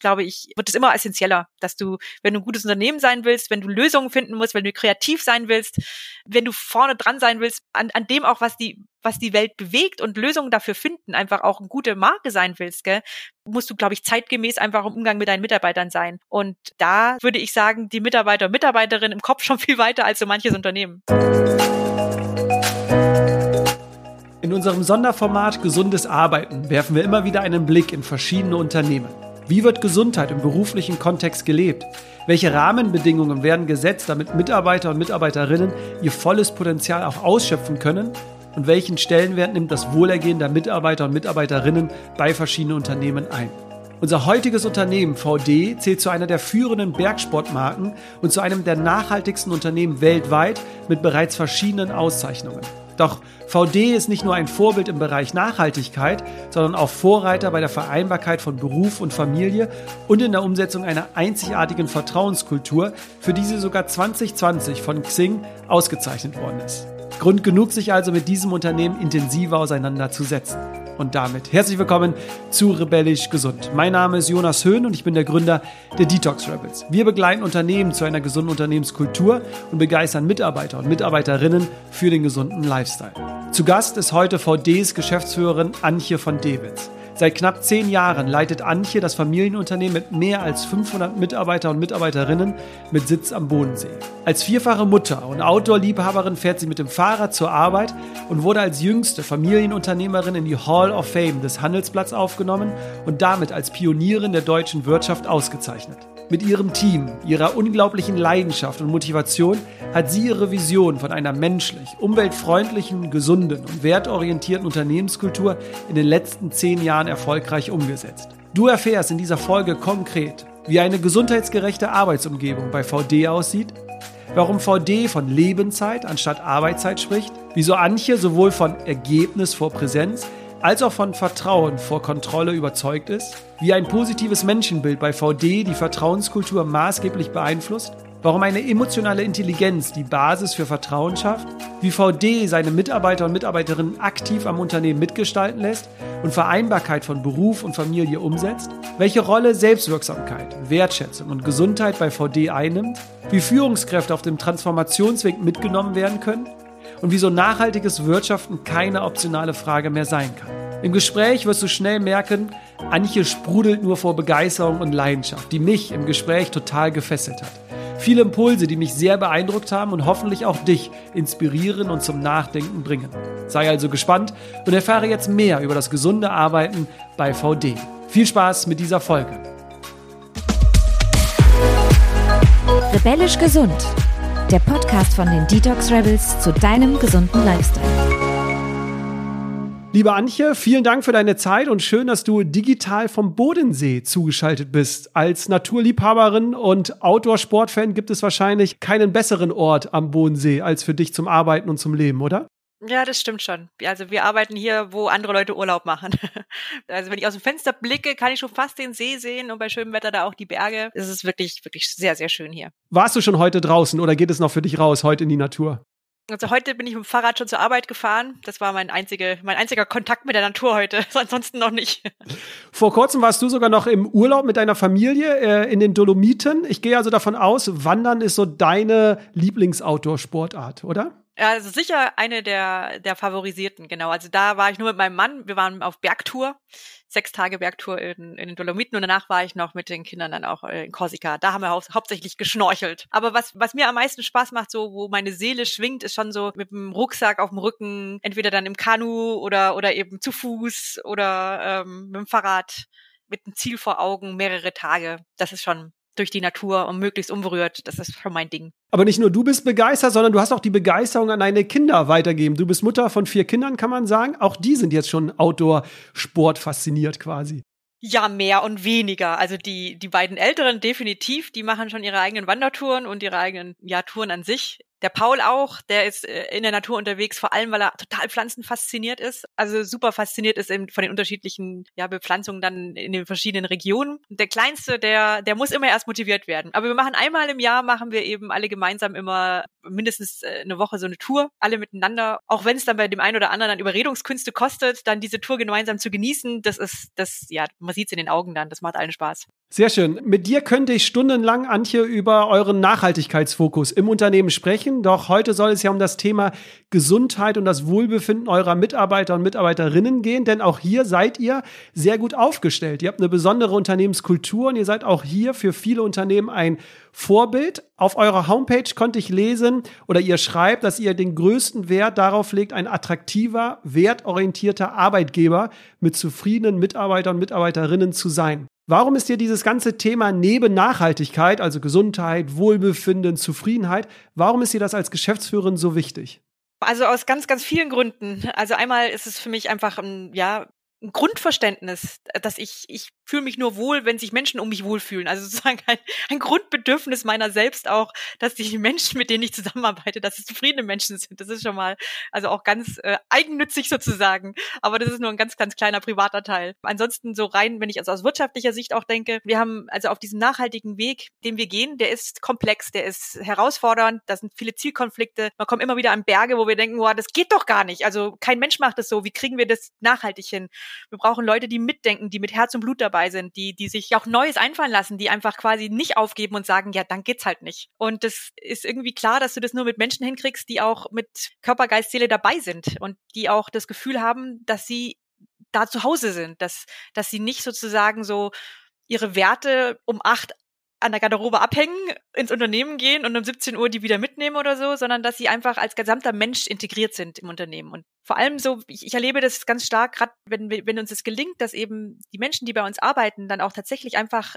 glaube ich, wird es immer essentieller, dass du, wenn du ein gutes Unternehmen sein willst, wenn du Lösungen finden musst, wenn du kreativ sein willst, wenn du vorne dran sein willst, an, an dem auch, was die, was die Welt bewegt und Lösungen dafür finden, einfach auch eine gute Marke sein willst, gell, musst du, glaube ich, zeitgemäß einfach im Umgang mit deinen Mitarbeitern sein. Und da würde ich sagen, die Mitarbeiter und Mitarbeiterinnen im Kopf schon viel weiter als so manches Unternehmen. In unserem Sonderformat Gesundes Arbeiten werfen wir immer wieder einen Blick in verschiedene Unternehmen. Wie wird Gesundheit im beruflichen Kontext gelebt? Welche Rahmenbedingungen werden gesetzt, damit Mitarbeiter und Mitarbeiterinnen ihr volles Potenzial auch ausschöpfen können? Und welchen Stellenwert nimmt das Wohlergehen der Mitarbeiter und Mitarbeiterinnen bei verschiedenen Unternehmen ein? Unser heutiges Unternehmen VD zählt zu einer der führenden Bergsportmarken und zu einem der nachhaltigsten Unternehmen weltweit mit bereits verschiedenen Auszeichnungen. Doch VD ist nicht nur ein Vorbild im Bereich Nachhaltigkeit, sondern auch Vorreiter bei der Vereinbarkeit von Beruf und Familie und in der Umsetzung einer einzigartigen Vertrauenskultur, für die sie sogar 2020 von Xing ausgezeichnet worden ist. Grund genug, sich also mit diesem Unternehmen intensiver auseinanderzusetzen. Und damit herzlich willkommen zu Rebellisch Gesund. Mein Name ist Jonas Höhn und ich bin der Gründer der Detox Rebels. Wir begleiten Unternehmen zu einer gesunden Unternehmenskultur und begeistern Mitarbeiter und Mitarbeiterinnen für den gesunden Lifestyle. Zu Gast ist heute VDs Geschäftsführerin Antje von Dewitz. Seit knapp zehn Jahren leitet Antje das Familienunternehmen mit mehr als 500 Mitarbeiter und Mitarbeiterinnen mit Sitz am Bodensee. Als vierfache Mutter und Outdoor-Liebhaberin fährt sie mit dem Fahrrad zur Arbeit und wurde als jüngste Familienunternehmerin in die Hall of Fame des Handelsblatts aufgenommen und damit als Pionierin der deutschen Wirtschaft ausgezeichnet. Mit ihrem Team, ihrer unglaublichen Leidenschaft und Motivation hat sie ihre Vision von einer menschlich, umweltfreundlichen, gesunden und wertorientierten Unternehmenskultur in den letzten zehn Jahren erfolgreich umgesetzt. Du erfährst in dieser Folge konkret, wie eine gesundheitsgerechte Arbeitsumgebung bei VD aussieht, warum VD von Lebenszeit anstatt Arbeitszeit spricht, wieso Antje sowohl von Ergebnis vor Präsenz als auch von Vertrauen vor Kontrolle überzeugt ist, wie ein positives Menschenbild bei VD die Vertrauenskultur maßgeblich beeinflusst, warum eine emotionale Intelligenz die Basis für Vertrauen schafft, wie VD seine Mitarbeiter und Mitarbeiterinnen aktiv am Unternehmen mitgestalten lässt und Vereinbarkeit von Beruf und Familie umsetzt, welche Rolle Selbstwirksamkeit, Wertschätzung und Gesundheit bei VD einnimmt, wie Führungskräfte auf dem Transformationsweg mitgenommen werden können und wieso nachhaltiges Wirtschaften keine optionale Frage mehr sein kann. Im Gespräch wirst du schnell merken, Antje sprudelt nur vor Begeisterung und Leidenschaft, die mich im Gespräch total gefesselt hat. Viele Impulse, die mich sehr beeindruckt haben und hoffentlich auch dich inspirieren und zum Nachdenken bringen. Sei also gespannt und erfahre jetzt mehr über das gesunde Arbeiten bei VD. Viel Spaß mit dieser Folge. Rebellisch gesund der Podcast von den Detox Rebels zu deinem gesunden Lifestyle. Liebe Antje, vielen Dank für deine Zeit und schön, dass du digital vom Bodensee zugeschaltet bist. Als Naturliebhaberin und Outdoor-Sportfan gibt es wahrscheinlich keinen besseren Ort am Bodensee als für dich zum Arbeiten und zum Leben, oder? Ja, das stimmt schon. Also wir arbeiten hier, wo andere Leute Urlaub machen. Also wenn ich aus dem Fenster blicke, kann ich schon fast den See sehen und bei schönem Wetter da auch die Berge. Es ist wirklich, wirklich sehr, sehr schön hier. Warst du schon heute draußen oder geht es noch für dich raus, heute in die Natur? Also heute bin ich mit dem Fahrrad schon zur Arbeit gefahren. Das war mein, einzige, mein einziger Kontakt mit der Natur heute. Ansonsten noch nicht. Vor kurzem warst du sogar noch im Urlaub mit deiner Familie äh, in den Dolomiten. Ich gehe also davon aus, Wandern ist so deine Lieblingsoutdoor-Sportart, oder? Also sicher eine der, der favorisierten, genau. Also da war ich nur mit meinem Mann, wir waren auf Bergtour, sechs Tage Bergtour in, in den Dolomiten und danach war ich noch mit den Kindern dann auch in Korsika. Da haben wir hau hauptsächlich geschnorchelt. Aber was, was mir am meisten Spaß macht, so wo meine Seele schwingt, ist schon so mit dem Rucksack auf dem Rücken, entweder dann im Kanu oder, oder eben zu Fuß oder ähm, mit dem Fahrrad mit einem Ziel vor Augen, mehrere Tage. Das ist schon durch die Natur und möglichst unberührt. Das ist schon mein Ding. Aber nicht nur du bist begeistert, sondern du hast auch die Begeisterung an deine Kinder weitergeben. Du bist Mutter von vier Kindern, kann man sagen. Auch die sind jetzt schon Outdoor-Sport fasziniert quasi. Ja, mehr und weniger. Also die, die beiden Älteren definitiv, die machen schon ihre eigenen Wandertouren und ihre eigenen ja, Touren an sich. Der Paul auch, der ist äh, in der Natur unterwegs, vor allem weil er total Pflanzen fasziniert ist. Also super fasziniert ist eben von den unterschiedlichen ja, Bepflanzungen dann in den verschiedenen Regionen. Der Kleinste, der, der muss immer erst motiviert werden. Aber wir machen einmal im Jahr, machen wir eben alle gemeinsam immer mindestens äh, eine Woche so eine Tour, alle miteinander. Auch wenn es dann bei dem einen oder anderen dann Überredungskünste kostet, dann diese Tour gemeinsam zu genießen, das ist, das, ja, man sieht es in den Augen dann, das macht allen Spaß. Sehr schön. Mit dir könnte ich stundenlang, Antje, über euren Nachhaltigkeitsfokus im Unternehmen sprechen. Doch heute soll es ja um das Thema Gesundheit und das Wohlbefinden eurer Mitarbeiter und Mitarbeiterinnen gehen. Denn auch hier seid ihr sehr gut aufgestellt. Ihr habt eine besondere Unternehmenskultur und ihr seid auch hier für viele Unternehmen ein Vorbild. Auf eurer Homepage konnte ich lesen oder ihr schreibt, dass ihr den größten Wert darauf legt, ein attraktiver, wertorientierter Arbeitgeber mit zufriedenen Mitarbeitern und Mitarbeiterinnen zu sein. Warum ist dir dieses ganze Thema neben Nachhaltigkeit, also Gesundheit, Wohlbefinden, Zufriedenheit, warum ist dir das als Geschäftsführerin so wichtig? Also aus ganz, ganz vielen Gründen. Also einmal ist es für mich einfach ein, ja, ein Grundverständnis, dass ich, ich fühle mich nur wohl, wenn sich Menschen um mich wohlfühlen. Also sozusagen ein, ein Grundbedürfnis meiner selbst auch, dass die Menschen, mit denen ich zusammenarbeite, dass es zufriedene Menschen sind. Das ist schon mal, also auch ganz äh, eigennützig sozusagen. Aber das ist nur ein ganz, ganz kleiner privater Teil. Ansonsten so rein, wenn ich also aus wirtschaftlicher Sicht auch denke, wir haben also auf diesem nachhaltigen Weg, den wir gehen, der ist komplex, der ist herausfordernd, da sind viele Zielkonflikte. Man kommt immer wieder an Berge, wo wir denken, boah, das geht doch gar nicht. Also kein Mensch macht das so. Wie kriegen wir das nachhaltig hin? Wir brauchen Leute, die mitdenken, die mit Herz und Blut dabei sind, die, die sich auch Neues einfallen lassen, die einfach quasi nicht aufgeben und sagen, ja, dann geht's halt nicht. Und das ist irgendwie klar, dass du das nur mit Menschen hinkriegst, die auch mit Körper, Geist, Seele dabei sind und die auch das Gefühl haben, dass sie da zu Hause sind, dass, dass sie nicht sozusagen so ihre Werte um acht an der Garderobe abhängen, ins Unternehmen gehen und um 17 Uhr die wieder mitnehmen oder so, sondern dass sie einfach als gesamter Mensch integriert sind im Unternehmen. Und vor allem so, ich, ich erlebe das ganz stark, gerade wenn, wenn uns es gelingt, dass eben die Menschen, die bei uns arbeiten, dann auch tatsächlich einfach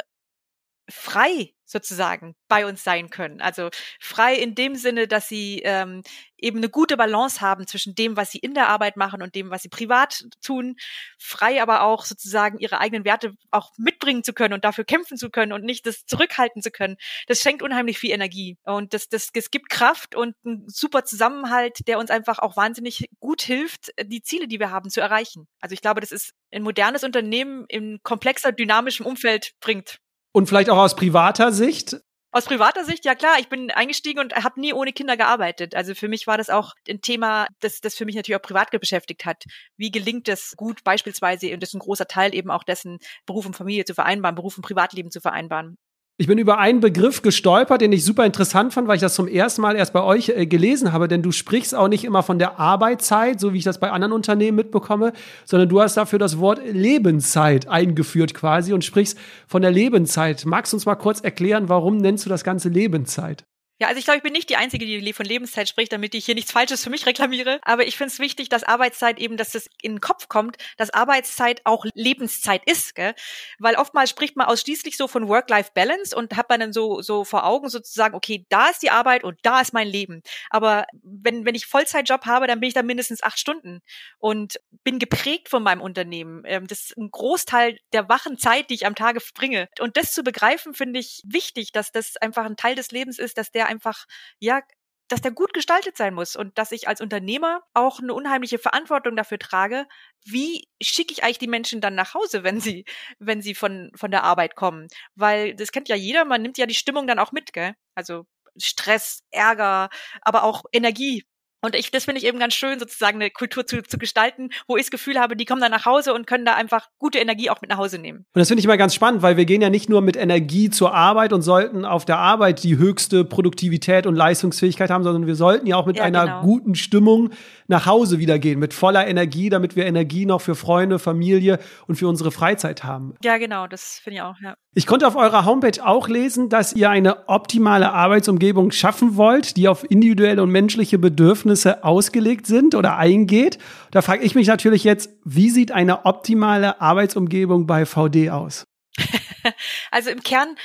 frei sozusagen bei uns sein können. Also frei in dem Sinne, dass sie ähm, eben eine gute Balance haben zwischen dem, was sie in der Arbeit machen und dem, was sie privat tun. Frei aber auch sozusagen ihre eigenen Werte auch mitbringen zu können und dafür kämpfen zu können und nicht das zurückhalten zu können. Das schenkt unheimlich viel Energie und das, das, es gibt Kraft und einen super Zusammenhalt, der uns einfach auch wahnsinnig gut hilft, die Ziele, die wir haben, zu erreichen. Also ich glaube, das ist ein modernes Unternehmen in komplexer, dynamischem Umfeld bringt. Und vielleicht auch aus privater Sicht? Aus privater Sicht, ja klar, ich bin eingestiegen und habe nie ohne Kinder gearbeitet. Also für mich war das auch ein Thema, das, das für mich natürlich auch privat beschäftigt hat. Wie gelingt es gut, beispielsweise, und das ist ein großer Teil eben auch dessen, Beruf und Familie zu vereinbaren, Beruf und Privatleben zu vereinbaren. Ich bin über einen Begriff gestolpert, den ich super interessant fand, weil ich das zum ersten Mal erst bei euch äh, gelesen habe. Denn du sprichst auch nicht immer von der Arbeitszeit, so wie ich das bei anderen Unternehmen mitbekomme, sondern du hast dafür das Wort Lebenszeit eingeführt quasi und sprichst von der Lebenszeit. Magst du uns mal kurz erklären, warum nennst du das Ganze Lebenszeit? Ja, also ich glaube, ich bin nicht die Einzige, die von Lebenszeit spricht, damit ich hier nichts Falsches für mich reklamiere. Aber ich finde es wichtig, dass Arbeitszeit eben, dass das in den Kopf kommt, dass Arbeitszeit auch Lebenszeit ist, gell? Weil oftmals spricht man ausschließlich so von Work-Life-Balance und hat man dann so, so vor Augen sozusagen, okay, da ist die Arbeit und da ist mein Leben. Aber wenn, wenn ich Vollzeitjob habe, dann bin ich da mindestens acht Stunden und bin geprägt von meinem Unternehmen. Ähm, das ist ein Großteil der wachen Zeit, die ich am Tage verbringe. Und das zu begreifen, finde ich wichtig, dass das einfach ein Teil des Lebens ist, dass der einfach, ja, dass der gut gestaltet sein muss und dass ich als Unternehmer auch eine unheimliche Verantwortung dafür trage, wie schicke ich eigentlich die Menschen dann nach Hause, wenn sie, wenn sie von, von der Arbeit kommen? Weil das kennt ja jeder, man nimmt ja die Stimmung dann auch mit, gell? Also Stress, Ärger, aber auch Energie. Und ich, das finde ich eben ganz schön, sozusagen eine Kultur zu, zu gestalten, wo ich das Gefühl habe, die kommen dann nach Hause und können da einfach gute Energie auch mit nach Hause nehmen. Und das finde ich immer ganz spannend, weil wir gehen ja nicht nur mit Energie zur Arbeit und sollten auf der Arbeit die höchste Produktivität und Leistungsfähigkeit haben, sondern wir sollten ja auch mit ja, einer genau. guten Stimmung nach Hause wieder gehen, mit voller Energie, damit wir Energie noch für Freunde, Familie und für unsere Freizeit haben. Ja, genau, das finde ich auch, ja. Ich konnte auf eurer Homepage auch lesen, dass ihr eine optimale Arbeitsumgebung schaffen wollt, die auf individuelle und menschliche Bedürfnisse ausgelegt sind oder eingeht. Da frage ich mich natürlich jetzt, wie sieht eine optimale Arbeitsumgebung bei VD aus? also im Kern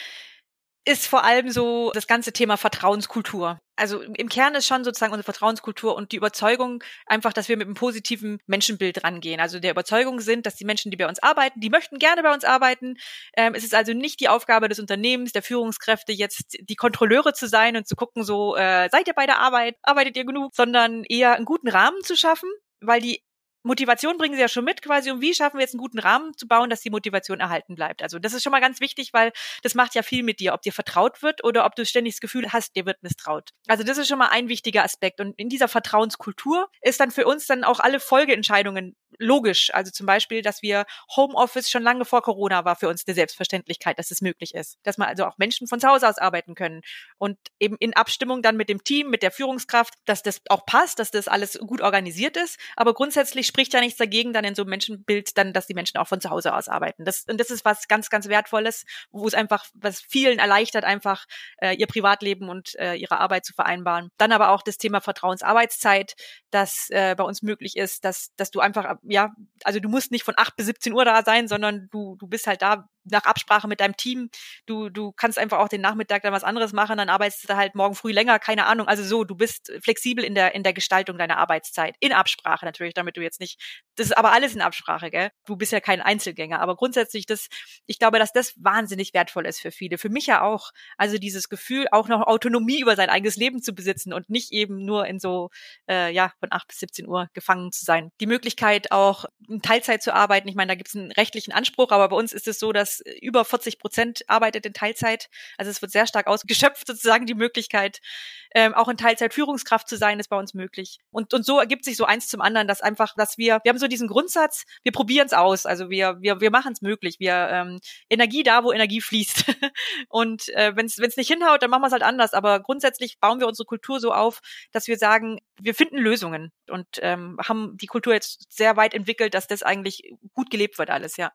ist vor allem so das ganze Thema Vertrauenskultur. Also im Kern ist schon sozusagen unsere Vertrauenskultur und die Überzeugung einfach, dass wir mit einem positiven Menschenbild rangehen. Also der Überzeugung sind, dass die Menschen, die bei uns arbeiten, die möchten gerne bei uns arbeiten. Ähm, es ist also nicht die Aufgabe des Unternehmens, der Führungskräfte jetzt die Kontrolleure zu sein und zu gucken, so äh, seid ihr bei der Arbeit, arbeitet ihr genug, sondern eher einen guten Rahmen zu schaffen, weil die Motivation bringen sie ja schon mit quasi. Und wie schaffen wir jetzt einen guten Rahmen zu bauen, dass die Motivation erhalten bleibt? Also das ist schon mal ganz wichtig, weil das macht ja viel mit dir, ob dir vertraut wird oder ob du ständig das Gefühl hast, dir wird misstraut. Also das ist schon mal ein wichtiger Aspekt. Und in dieser Vertrauenskultur ist dann für uns dann auch alle Folgeentscheidungen logisch. Also zum Beispiel, dass wir Homeoffice schon lange vor Corona war für uns eine Selbstverständlichkeit, dass es möglich ist. Dass man also auch Menschen von zu Hause aus arbeiten können. Und eben in Abstimmung dann mit dem Team, mit der Führungskraft, dass das auch passt, dass das alles gut organisiert ist. Aber grundsätzlich spricht ja nichts dagegen, dann in so einem Menschenbild dann, dass die Menschen auch von zu Hause aus arbeiten. Das, und das ist was ganz, ganz Wertvolles, wo es einfach, was vielen erleichtert, einfach äh, ihr Privatleben und äh, ihre Arbeit zu vereinbaren. Dann aber auch das Thema Vertrauensarbeitszeit, dass äh, bei uns möglich ist, dass, dass du einfach ja, also du musst nicht von 8 bis 17 Uhr da sein, sondern du, du bist halt da nach Absprache mit deinem Team. Du, du kannst einfach auch den Nachmittag dann was anderes machen, dann arbeitest du halt morgen früh länger, keine Ahnung. Also so, du bist flexibel in der, in der Gestaltung deiner Arbeitszeit. In Absprache natürlich, damit du jetzt nicht, das ist aber alles in Absprache, gell? Du bist ja kein Einzelgänger. Aber grundsätzlich, das, ich glaube, dass das wahnsinnig wertvoll ist für viele. Für mich ja auch. Also dieses Gefühl, auch noch Autonomie über sein eigenes Leben zu besitzen und nicht eben nur in so, äh, ja, von 8 bis 17 Uhr gefangen zu sein. Die Möglichkeit auch in Teilzeit zu arbeiten. Ich meine, da gibt es einen rechtlichen Anspruch, aber bei uns ist es so, dass über 40 Prozent arbeitet in Teilzeit. Also es wird sehr stark ausgeschöpft, sozusagen die Möglichkeit, ähm, auch in Teilzeit Führungskraft zu sein, ist bei uns möglich. Und, und so ergibt sich so eins zum anderen, dass einfach, dass wir, wir haben so diesen Grundsatz, wir probieren es aus, also wir, wir, wir machen es möglich. Wir ähm, Energie da, wo Energie fließt. und äh, wenn es nicht hinhaut, dann machen wir es halt anders. Aber grundsätzlich bauen wir unsere Kultur so auf, dass wir sagen, wir finden Lösungen und ähm, haben die Kultur jetzt sehr weit entwickelt, dass das eigentlich gut gelebt wird alles, ja.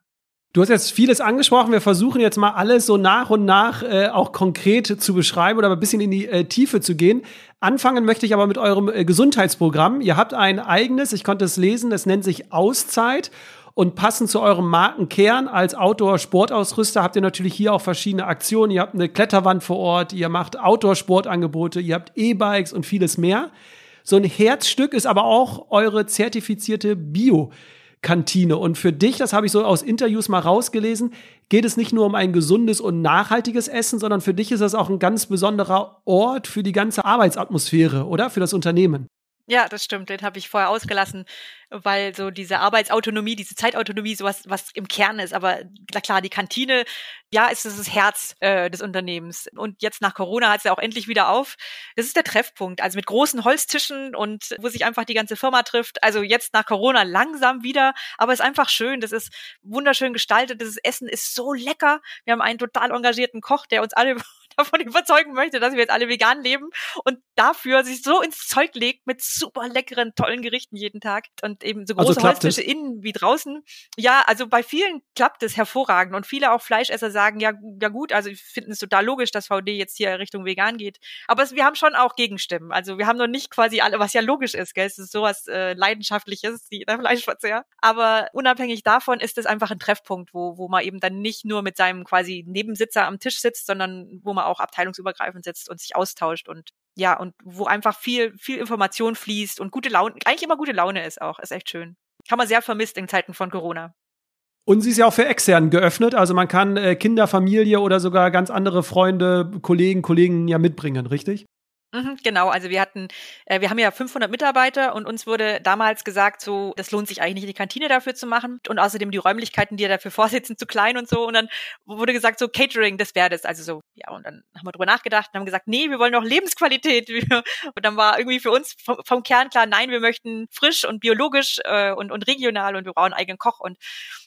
Du hast jetzt vieles angesprochen. Wir versuchen jetzt mal alles so nach und nach äh, auch konkret zu beschreiben oder ein bisschen in die äh, Tiefe zu gehen. Anfangen möchte ich aber mit eurem äh, Gesundheitsprogramm. Ihr habt ein eigenes, ich konnte es lesen, es nennt sich Auszeit. Und passend zu eurem Markenkern als Outdoor-Sportausrüster habt ihr natürlich hier auch verschiedene Aktionen. Ihr habt eine Kletterwand vor Ort, ihr macht Outdoor-Sportangebote, ihr habt E-Bikes und vieles mehr. So ein Herzstück ist aber auch eure zertifizierte Bio. Kantine. Und für dich, das habe ich so aus Interviews mal rausgelesen, geht es nicht nur um ein gesundes und nachhaltiges Essen, sondern für dich ist das auch ein ganz besonderer Ort für die ganze Arbeitsatmosphäre, oder? Für das Unternehmen. Ja, das stimmt. Den habe ich vorher ausgelassen, weil so diese Arbeitsautonomie, diese Zeitautonomie, sowas, was im Kern ist. Aber na klar, die Kantine, ja, ist das, Herz äh, des Unternehmens. Und jetzt nach Corona hat es ja auch endlich wieder auf. Das ist der Treffpunkt. Also mit großen Holztischen und wo sich einfach die ganze Firma trifft. Also jetzt nach Corona langsam wieder. Aber es ist einfach schön. Das ist wunderschön gestaltet. Das Essen ist so lecker. Wir haben einen total engagierten Koch, der uns alle davon überzeugen möchte, dass wir jetzt alle vegan leben und dafür sich so ins Zeug legt mit super leckeren, tollen Gerichten jeden Tag und eben so also große also Holztische innen wie draußen. Ja, also bei vielen klappt es hervorragend und viele auch Fleischesser sagen, ja, ja gut, also ich finde es total logisch, dass VD jetzt hier Richtung vegan geht. Aber es, wir haben schon auch Gegenstimmen. Also wir haben noch nicht quasi alle, was ja logisch ist, gell? Es ist sowas äh, Leidenschaftliches, der Fleischverzehr. Aber unabhängig davon ist es einfach ein Treffpunkt, wo, wo man eben dann nicht nur mit seinem quasi Nebensitzer am Tisch sitzt, sondern wo man auch abteilungsübergreifend sitzt und sich austauscht und ja, und wo einfach viel, viel Information fließt und gute Laune, eigentlich immer gute Laune ist auch. Ist echt schön. Kann man sehr vermisst in Zeiten von Corona. Und sie ist ja auch für extern geöffnet. Also man kann äh, Kinder, Familie oder sogar ganz andere Freunde, Kollegen, Kollegen ja mitbringen, richtig? Mhm, genau, also wir hatten, äh, wir haben ja 500 Mitarbeiter und uns wurde damals gesagt, so, das lohnt sich eigentlich nicht, die Kantine dafür zu machen und außerdem die Räumlichkeiten, die dafür vorsitzen, zu klein und so. Und dann wurde gesagt, so Catering, das wäre das, also so, ja und dann haben wir drüber nachgedacht und haben gesagt, nee, wir wollen auch Lebensqualität. Und dann war irgendwie für uns vom, vom Kern klar, nein, wir möchten frisch und biologisch äh, und, und regional und wir brauchen einen eigenen Koch. Und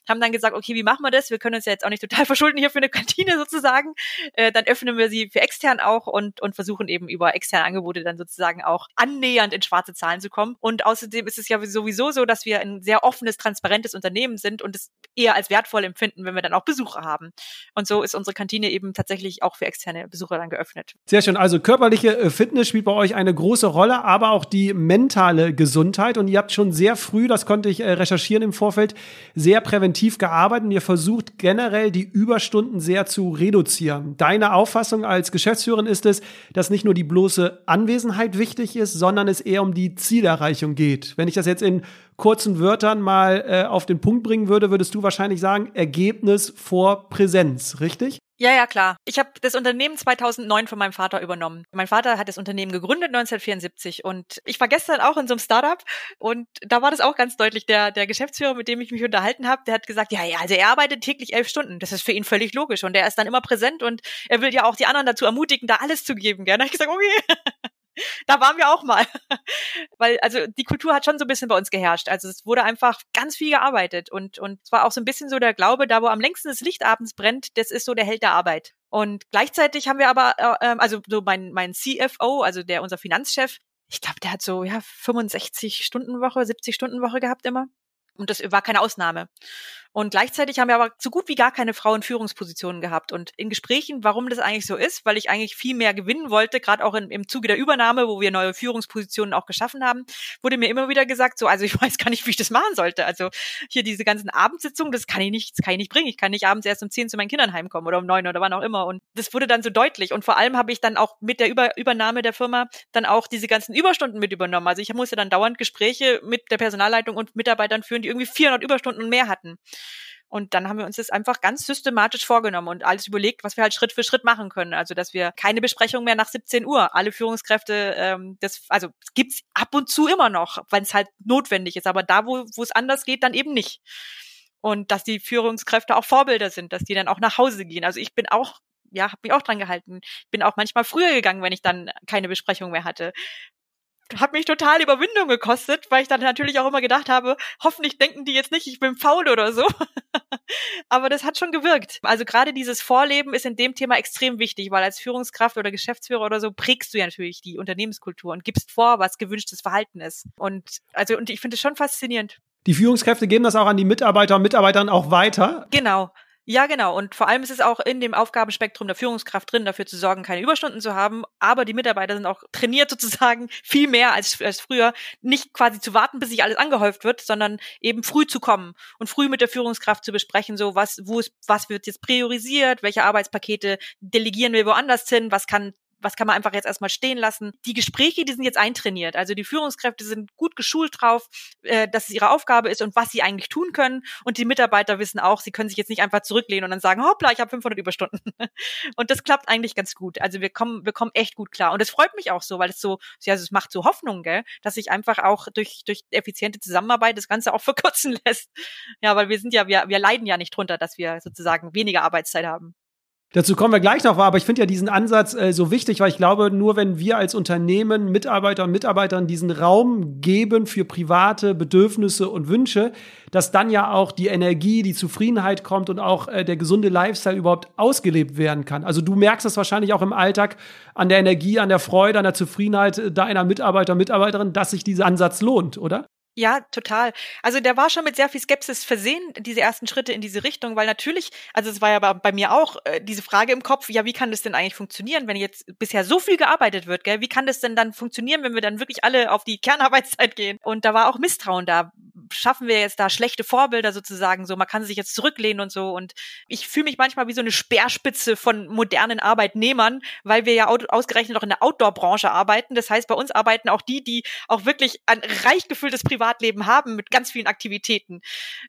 haben dann gesagt, okay, wie machen wir das? Wir können uns ja jetzt auch nicht total verschulden hier für eine Kantine sozusagen. Äh, dann öffnen wir sie für extern auch und, und versuchen eben über externe Angebote dann sozusagen auch annähernd in schwarze Zahlen zu kommen. Und außerdem ist es ja sowieso so, dass wir ein sehr offenes, transparentes Unternehmen sind und es eher als wertvoll empfinden, wenn wir dann auch Besucher haben. Und so ist unsere Kantine eben tatsächlich auch für externe Besucher dann geöffnet. Sehr schön. Also körperliche äh, Fitness spielt bei euch eine große Rolle, aber auch die mentale Gesundheit. Und ihr habt schon sehr früh, das konnte ich äh, recherchieren im Vorfeld, sehr präventiv präventiv gearbeitet und ihr versucht generell die Überstunden sehr zu reduzieren. Deine Auffassung als Geschäftsführerin ist es, dass nicht nur die bloße Anwesenheit wichtig ist, sondern es eher um die Zielerreichung geht. Wenn ich das jetzt in kurzen Wörtern mal äh, auf den Punkt bringen würde, würdest du wahrscheinlich sagen, Ergebnis vor Präsenz, richtig? Ja, ja, klar. Ich habe das Unternehmen 2009 von meinem Vater übernommen. Mein Vater hat das Unternehmen gegründet 1974 und ich war gestern auch in so einem Startup und da war das auch ganz deutlich. Der, der Geschäftsführer, mit dem ich mich unterhalten habe, der hat gesagt, ja, ja, also er arbeitet täglich elf Stunden. Das ist für ihn völlig logisch und er ist dann immer präsent und er will ja auch die anderen dazu ermutigen, da alles zu geben. Gerne. Da habe ich gesagt, okay. da waren wir auch mal. Weil, also die Kultur hat schon so ein bisschen bei uns geherrscht. Also es wurde einfach ganz viel gearbeitet und, und es war auch so ein bisschen so der Glaube, da wo am längsten das Licht abends brennt, das ist so der Held der Arbeit. Und gleichzeitig haben wir aber, äh, ähm, also so mein, mein CFO, also der unser Finanzchef, ich glaube, der hat so ja 65 Stunden Woche, 70 Stunden Woche gehabt immer. Und das war keine Ausnahme. Und gleichzeitig haben wir aber so gut wie gar keine Frauen Führungspositionen gehabt. Und in Gesprächen, warum das eigentlich so ist, weil ich eigentlich viel mehr gewinnen wollte, gerade auch in, im Zuge der Übernahme, wo wir neue Führungspositionen auch geschaffen haben, wurde mir immer wieder gesagt, so, also ich weiß gar nicht, wie ich das machen sollte. Also hier diese ganzen Abendsitzungen, das kann ich nicht, das kann ich nicht bringen. Ich kann nicht abends erst um zehn zu meinen Kindern heimkommen oder um neun oder wann auch immer. Und das wurde dann so deutlich. Und vor allem habe ich dann auch mit der Über Übernahme der Firma dann auch diese ganzen Überstunden mit übernommen. Also ich musste dann dauernd Gespräche mit der Personalleitung und Mitarbeitern führen, die irgendwie 400 Überstunden und mehr hatten. Und dann haben wir uns das einfach ganz systematisch vorgenommen und alles überlegt, was wir halt Schritt für Schritt machen können. Also dass wir keine Besprechung mehr nach 17 Uhr. Alle Führungskräfte, ähm, das, also gibt's ab und zu immer noch, wenn es halt notwendig ist. Aber da, wo es anders geht, dann eben nicht. Und dass die Führungskräfte auch Vorbilder sind, dass die dann auch nach Hause gehen. Also ich bin auch ja, habe mich auch dran gehalten. Bin auch manchmal früher gegangen, wenn ich dann keine Besprechung mehr hatte hat mich total Überwindung gekostet, weil ich dann natürlich auch immer gedacht habe, hoffentlich denken die jetzt nicht, ich bin faul oder so. Aber das hat schon gewirkt. Also gerade dieses Vorleben ist in dem Thema extrem wichtig, weil als Führungskraft oder Geschäftsführer oder so prägst du ja natürlich die Unternehmenskultur und gibst vor, was gewünschtes Verhalten ist. Und also und ich finde es schon faszinierend. Die Führungskräfte geben das auch an die Mitarbeiter und Mitarbeiterinnen auch weiter. Genau. Ja, genau. Und vor allem ist es auch in dem Aufgabenspektrum der Führungskraft drin, dafür zu sorgen, keine Überstunden zu haben. Aber die Mitarbeiter sind auch trainiert sozusagen viel mehr als, als früher, nicht quasi zu warten, bis sich alles angehäuft wird, sondern eben früh zu kommen und früh mit der Führungskraft zu besprechen, so was, wo ist, was wird jetzt priorisiert, welche Arbeitspakete delegieren wir woanders hin, was kann was kann man einfach jetzt erstmal stehen lassen. Die Gespräche, die sind jetzt eintrainiert. Also die Führungskräfte sind gut geschult drauf, äh, dass es ihre Aufgabe ist und was sie eigentlich tun können. Und die Mitarbeiter wissen auch, sie können sich jetzt nicht einfach zurücklehnen und dann sagen, hoppla, ich habe 500 Überstunden. und das klappt eigentlich ganz gut. Also wir kommen, wir kommen echt gut klar. Und es freut mich auch so, weil es so, ja, es macht so Hoffnung, gell, dass sich einfach auch durch, durch effiziente Zusammenarbeit das Ganze auch verkürzen lässt. Ja, weil wir sind ja, wir, wir leiden ja nicht drunter, dass wir sozusagen weniger Arbeitszeit haben. Dazu kommen wir gleich noch, aber ich finde ja diesen Ansatz äh, so wichtig, weil ich glaube, nur wenn wir als Unternehmen Mitarbeiter und Mitarbeiterinnen diesen Raum geben für private Bedürfnisse und Wünsche, dass dann ja auch die Energie, die Zufriedenheit kommt und auch äh, der gesunde Lifestyle überhaupt ausgelebt werden kann. Also du merkst das wahrscheinlich auch im Alltag an der Energie, an der Freude, an der Zufriedenheit deiner Mitarbeiter, Mitarbeiterin, dass sich dieser Ansatz lohnt, oder? Ja, total. Also der war schon mit sehr viel Skepsis versehen, diese ersten Schritte in diese Richtung, weil natürlich, also es war ja bei, mir auch äh, diese Frage im Kopf, ja, wie kann das denn eigentlich funktionieren, wenn jetzt bisher so viel gearbeitet wird, gell? Wie kann das denn dann funktionieren, wenn wir dann wirklich alle auf die Kernarbeitszeit gehen? Und da war auch Misstrauen da. Schaffen wir jetzt da schlechte Vorbilder sozusagen, so man kann sich jetzt zurücklehnen und so. Und ich fühle mich manchmal wie so eine Speerspitze von modernen Arbeitnehmern, weil wir ja ausgerechnet auch in der Outdoor-Branche arbeiten. Das heißt, bei uns arbeiten auch die, die auch wirklich ein reich gefülltes Privat Privatleben haben mit ganz vielen Aktivitäten.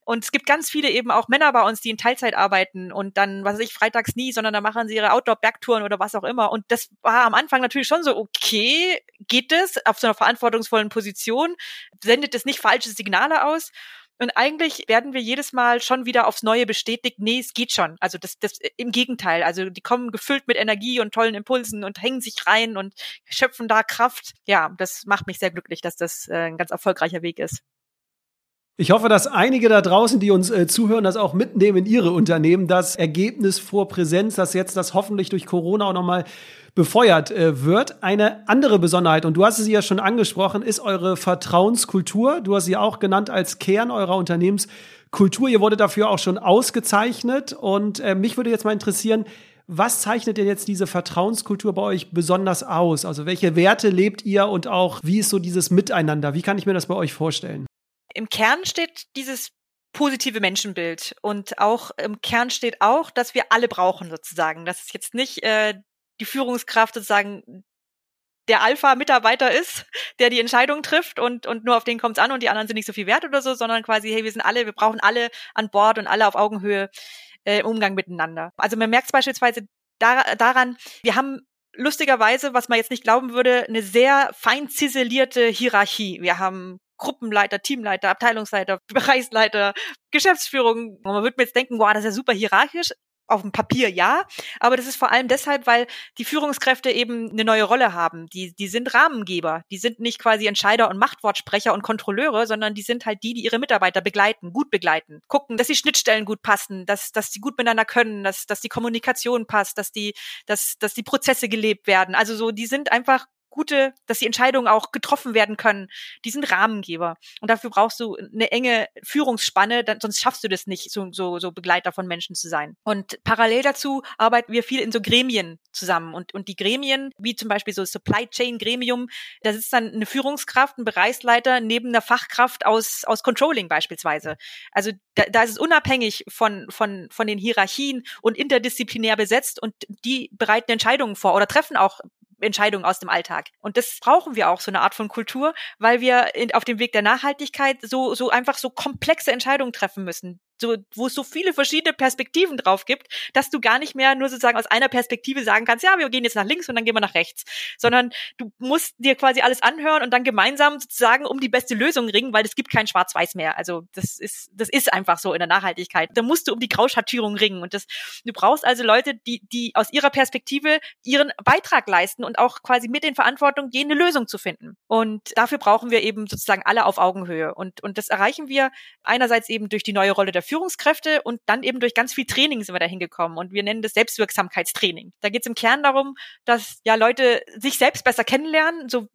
Und es gibt ganz viele eben auch Männer bei uns, die in Teilzeit arbeiten und dann, was weiß ich, freitags nie, sondern da machen sie ihre Outdoor-Bergtouren oder was auch immer. Und das war am Anfang natürlich schon so, okay, geht das auf so einer verantwortungsvollen Position? Sendet es nicht falsche Signale aus? Und eigentlich werden wir jedes Mal schon wieder aufs Neue bestätigt, nee, es geht schon. Also das, das im Gegenteil. Also die kommen gefüllt mit Energie und tollen Impulsen und hängen sich rein und schöpfen da Kraft. Ja, das macht mich sehr glücklich, dass das äh, ein ganz erfolgreicher Weg ist. Ich hoffe, dass einige da draußen, die uns äh, zuhören, das auch mitnehmen in ihre Unternehmen. Das Ergebnis vor Präsenz, das jetzt das hoffentlich durch Corona auch nochmal befeuert äh, wird. Eine andere Besonderheit, und du hast sie ja schon angesprochen, ist eure Vertrauenskultur. Du hast sie auch genannt als Kern eurer Unternehmenskultur. Ihr wurde dafür auch schon ausgezeichnet. Und äh, mich würde jetzt mal interessieren, was zeichnet denn jetzt diese Vertrauenskultur bei euch besonders aus? Also welche Werte lebt ihr und auch wie ist so dieses Miteinander? Wie kann ich mir das bei euch vorstellen? Im Kern steht dieses positive Menschenbild. Und auch im Kern steht auch, dass wir alle brauchen sozusagen. Dass es jetzt nicht äh, die Führungskraft sozusagen der Alpha-Mitarbeiter ist, der die Entscheidung trifft und, und nur auf den kommt es an und die anderen sind nicht so viel wert oder so, sondern quasi, hey, wir sind alle, wir brauchen alle an Bord und alle auf Augenhöhe äh, im Umgang miteinander. Also man merkt beispielsweise da, daran, wir haben lustigerweise, was man jetzt nicht glauben würde, eine sehr fein ziselierte Hierarchie. Wir haben Gruppenleiter, Teamleiter, Abteilungsleiter, Bereichsleiter, Geschäftsführung. Und man würde mir jetzt denken, wow, das ist ja super hierarchisch auf dem Papier ja, aber das ist vor allem deshalb, weil die Führungskräfte eben eine neue Rolle haben. Die, die sind Rahmengeber. Die sind nicht quasi Entscheider und Machtwortsprecher und Kontrolleure, sondern die sind halt die, die ihre Mitarbeiter begleiten, gut begleiten, gucken, dass die Schnittstellen gut passen, dass, dass die gut miteinander können, dass, dass die Kommunikation passt, dass die, dass, dass die Prozesse gelebt werden. Also so, die sind einfach gute, dass die Entscheidungen auch getroffen werden können. Die sind Rahmengeber. Und dafür brauchst du eine enge Führungsspanne, dann, sonst schaffst du das nicht, so, so, so Begleiter von Menschen zu sein. Und parallel dazu arbeiten wir viel in so Gremien zusammen. Und, und die Gremien, wie zum Beispiel so Supply Chain Gremium, da sitzt dann eine Führungskraft, ein Bereichsleiter neben einer Fachkraft aus, aus Controlling beispielsweise. Also da, da ist es unabhängig von, von, von den Hierarchien und interdisziplinär besetzt und die bereiten Entscheidungen vor oder treffen auch Entscheidungen aus dem Alltag. Und das brauchen wir auch, so eine Art von Kultur, weil wir in, auf dem Weg der Nachhaltigkeit so, so einfach so komplexe Entscheidungen treffen müssen so, wo es so viele verschiedene Perspektiven drauf gibt, dass du gar nicht mehr nur sozusagen aus einer Perspektive sagen kannst, ja, wir gehen jetzt nach links und dann gehen wir nach rechts, sondern du musst dir quasi alles anhören und dann gemeinsam sozusagen um die beste Lösung ringen, weil es gibt kein Schwarz-Weiß mehr. Also das ist, das ist einfach so in der Nachhaltigkeit. Da musst du um die Grauschattierung ringen und das, du brauchst also Leute, die, die aus ihrer Perspektive ihren Beitrag leisten und auch quasi mit den Verantwortung gehen, eine Lösung zu finden. Und dafür brauchen wir eben sozusagen alle auf Augenhöhe und, und das erreichen wir einerseits eben durch die neue Rolle der Führungskräfte und dann eben durch ganz viel Training sind wir da hingekommen und wir nennen das Selbstwirksamkeitstraining. Da geht es im Kern darum, dass ja Leute sich selbst besser kennenlernen, so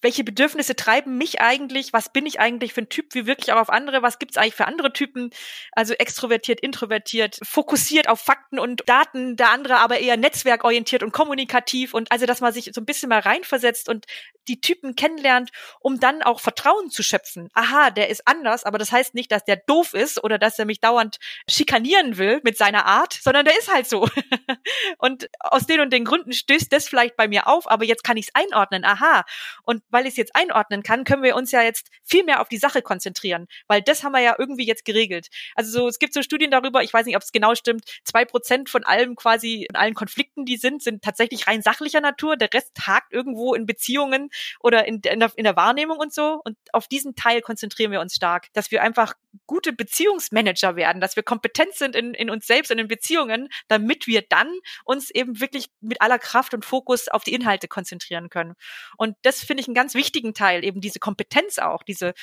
welche Bedürfnisse treiben mich eigentlich, was bin ich eigentlich für ein Typ, wie wirklich auch auf andere, was gibt's eigentlich für andere Typen, also extrovertiert, introvertiert, fokussiert auf Fakten und Daten, der andere aber eher netzwerkorientiert und kommunikativ und also, dass man sich so ein bisschen mal reinversetzt und die Typen kennenlernt, um dann auch Vertrauen zu schöpfen. Aha, der ist anders, aber das heißt nicht, dass der doof ist oder dass er mich dauernd schikanieren will mit seiner Art, sondern der ist halt so. und aus den und den Gründen stößt das vielleicht bei mir auf, aber jetzt kann ich es einordnen. Aha. Und weil ich es jetzt einordnen kann, können wir uns ja jetzt viel mehr auf die Sache konzentrieren, weil das haben wir ja irgendwie jetzt geregelt. Also so, es gibt so Studien darüber, ich weiß nicht, ob es genau stimmt, zwei Prozent von allem quasi, von allen Konflikten, die sind, sind tatsächlich rein sachlicher Natur. Der Rest hakt irgendwo in Beziehungen oder in, in, der, in der Wahrnehmung und so. Und auf diesen Teil konzentrieren wir uns stark, dass wir einfach gute Beziehungsmanager werden, dass wir kompetent sind in, in uns selbst und in Beziehungen, damit wir dann uns eben wirklich mit aller Kraft und Fokus auf die Inhalte konzentrieren können. Und das finde ich einen ganz wichtigen Teil, eben diese Kompetenz auch, diese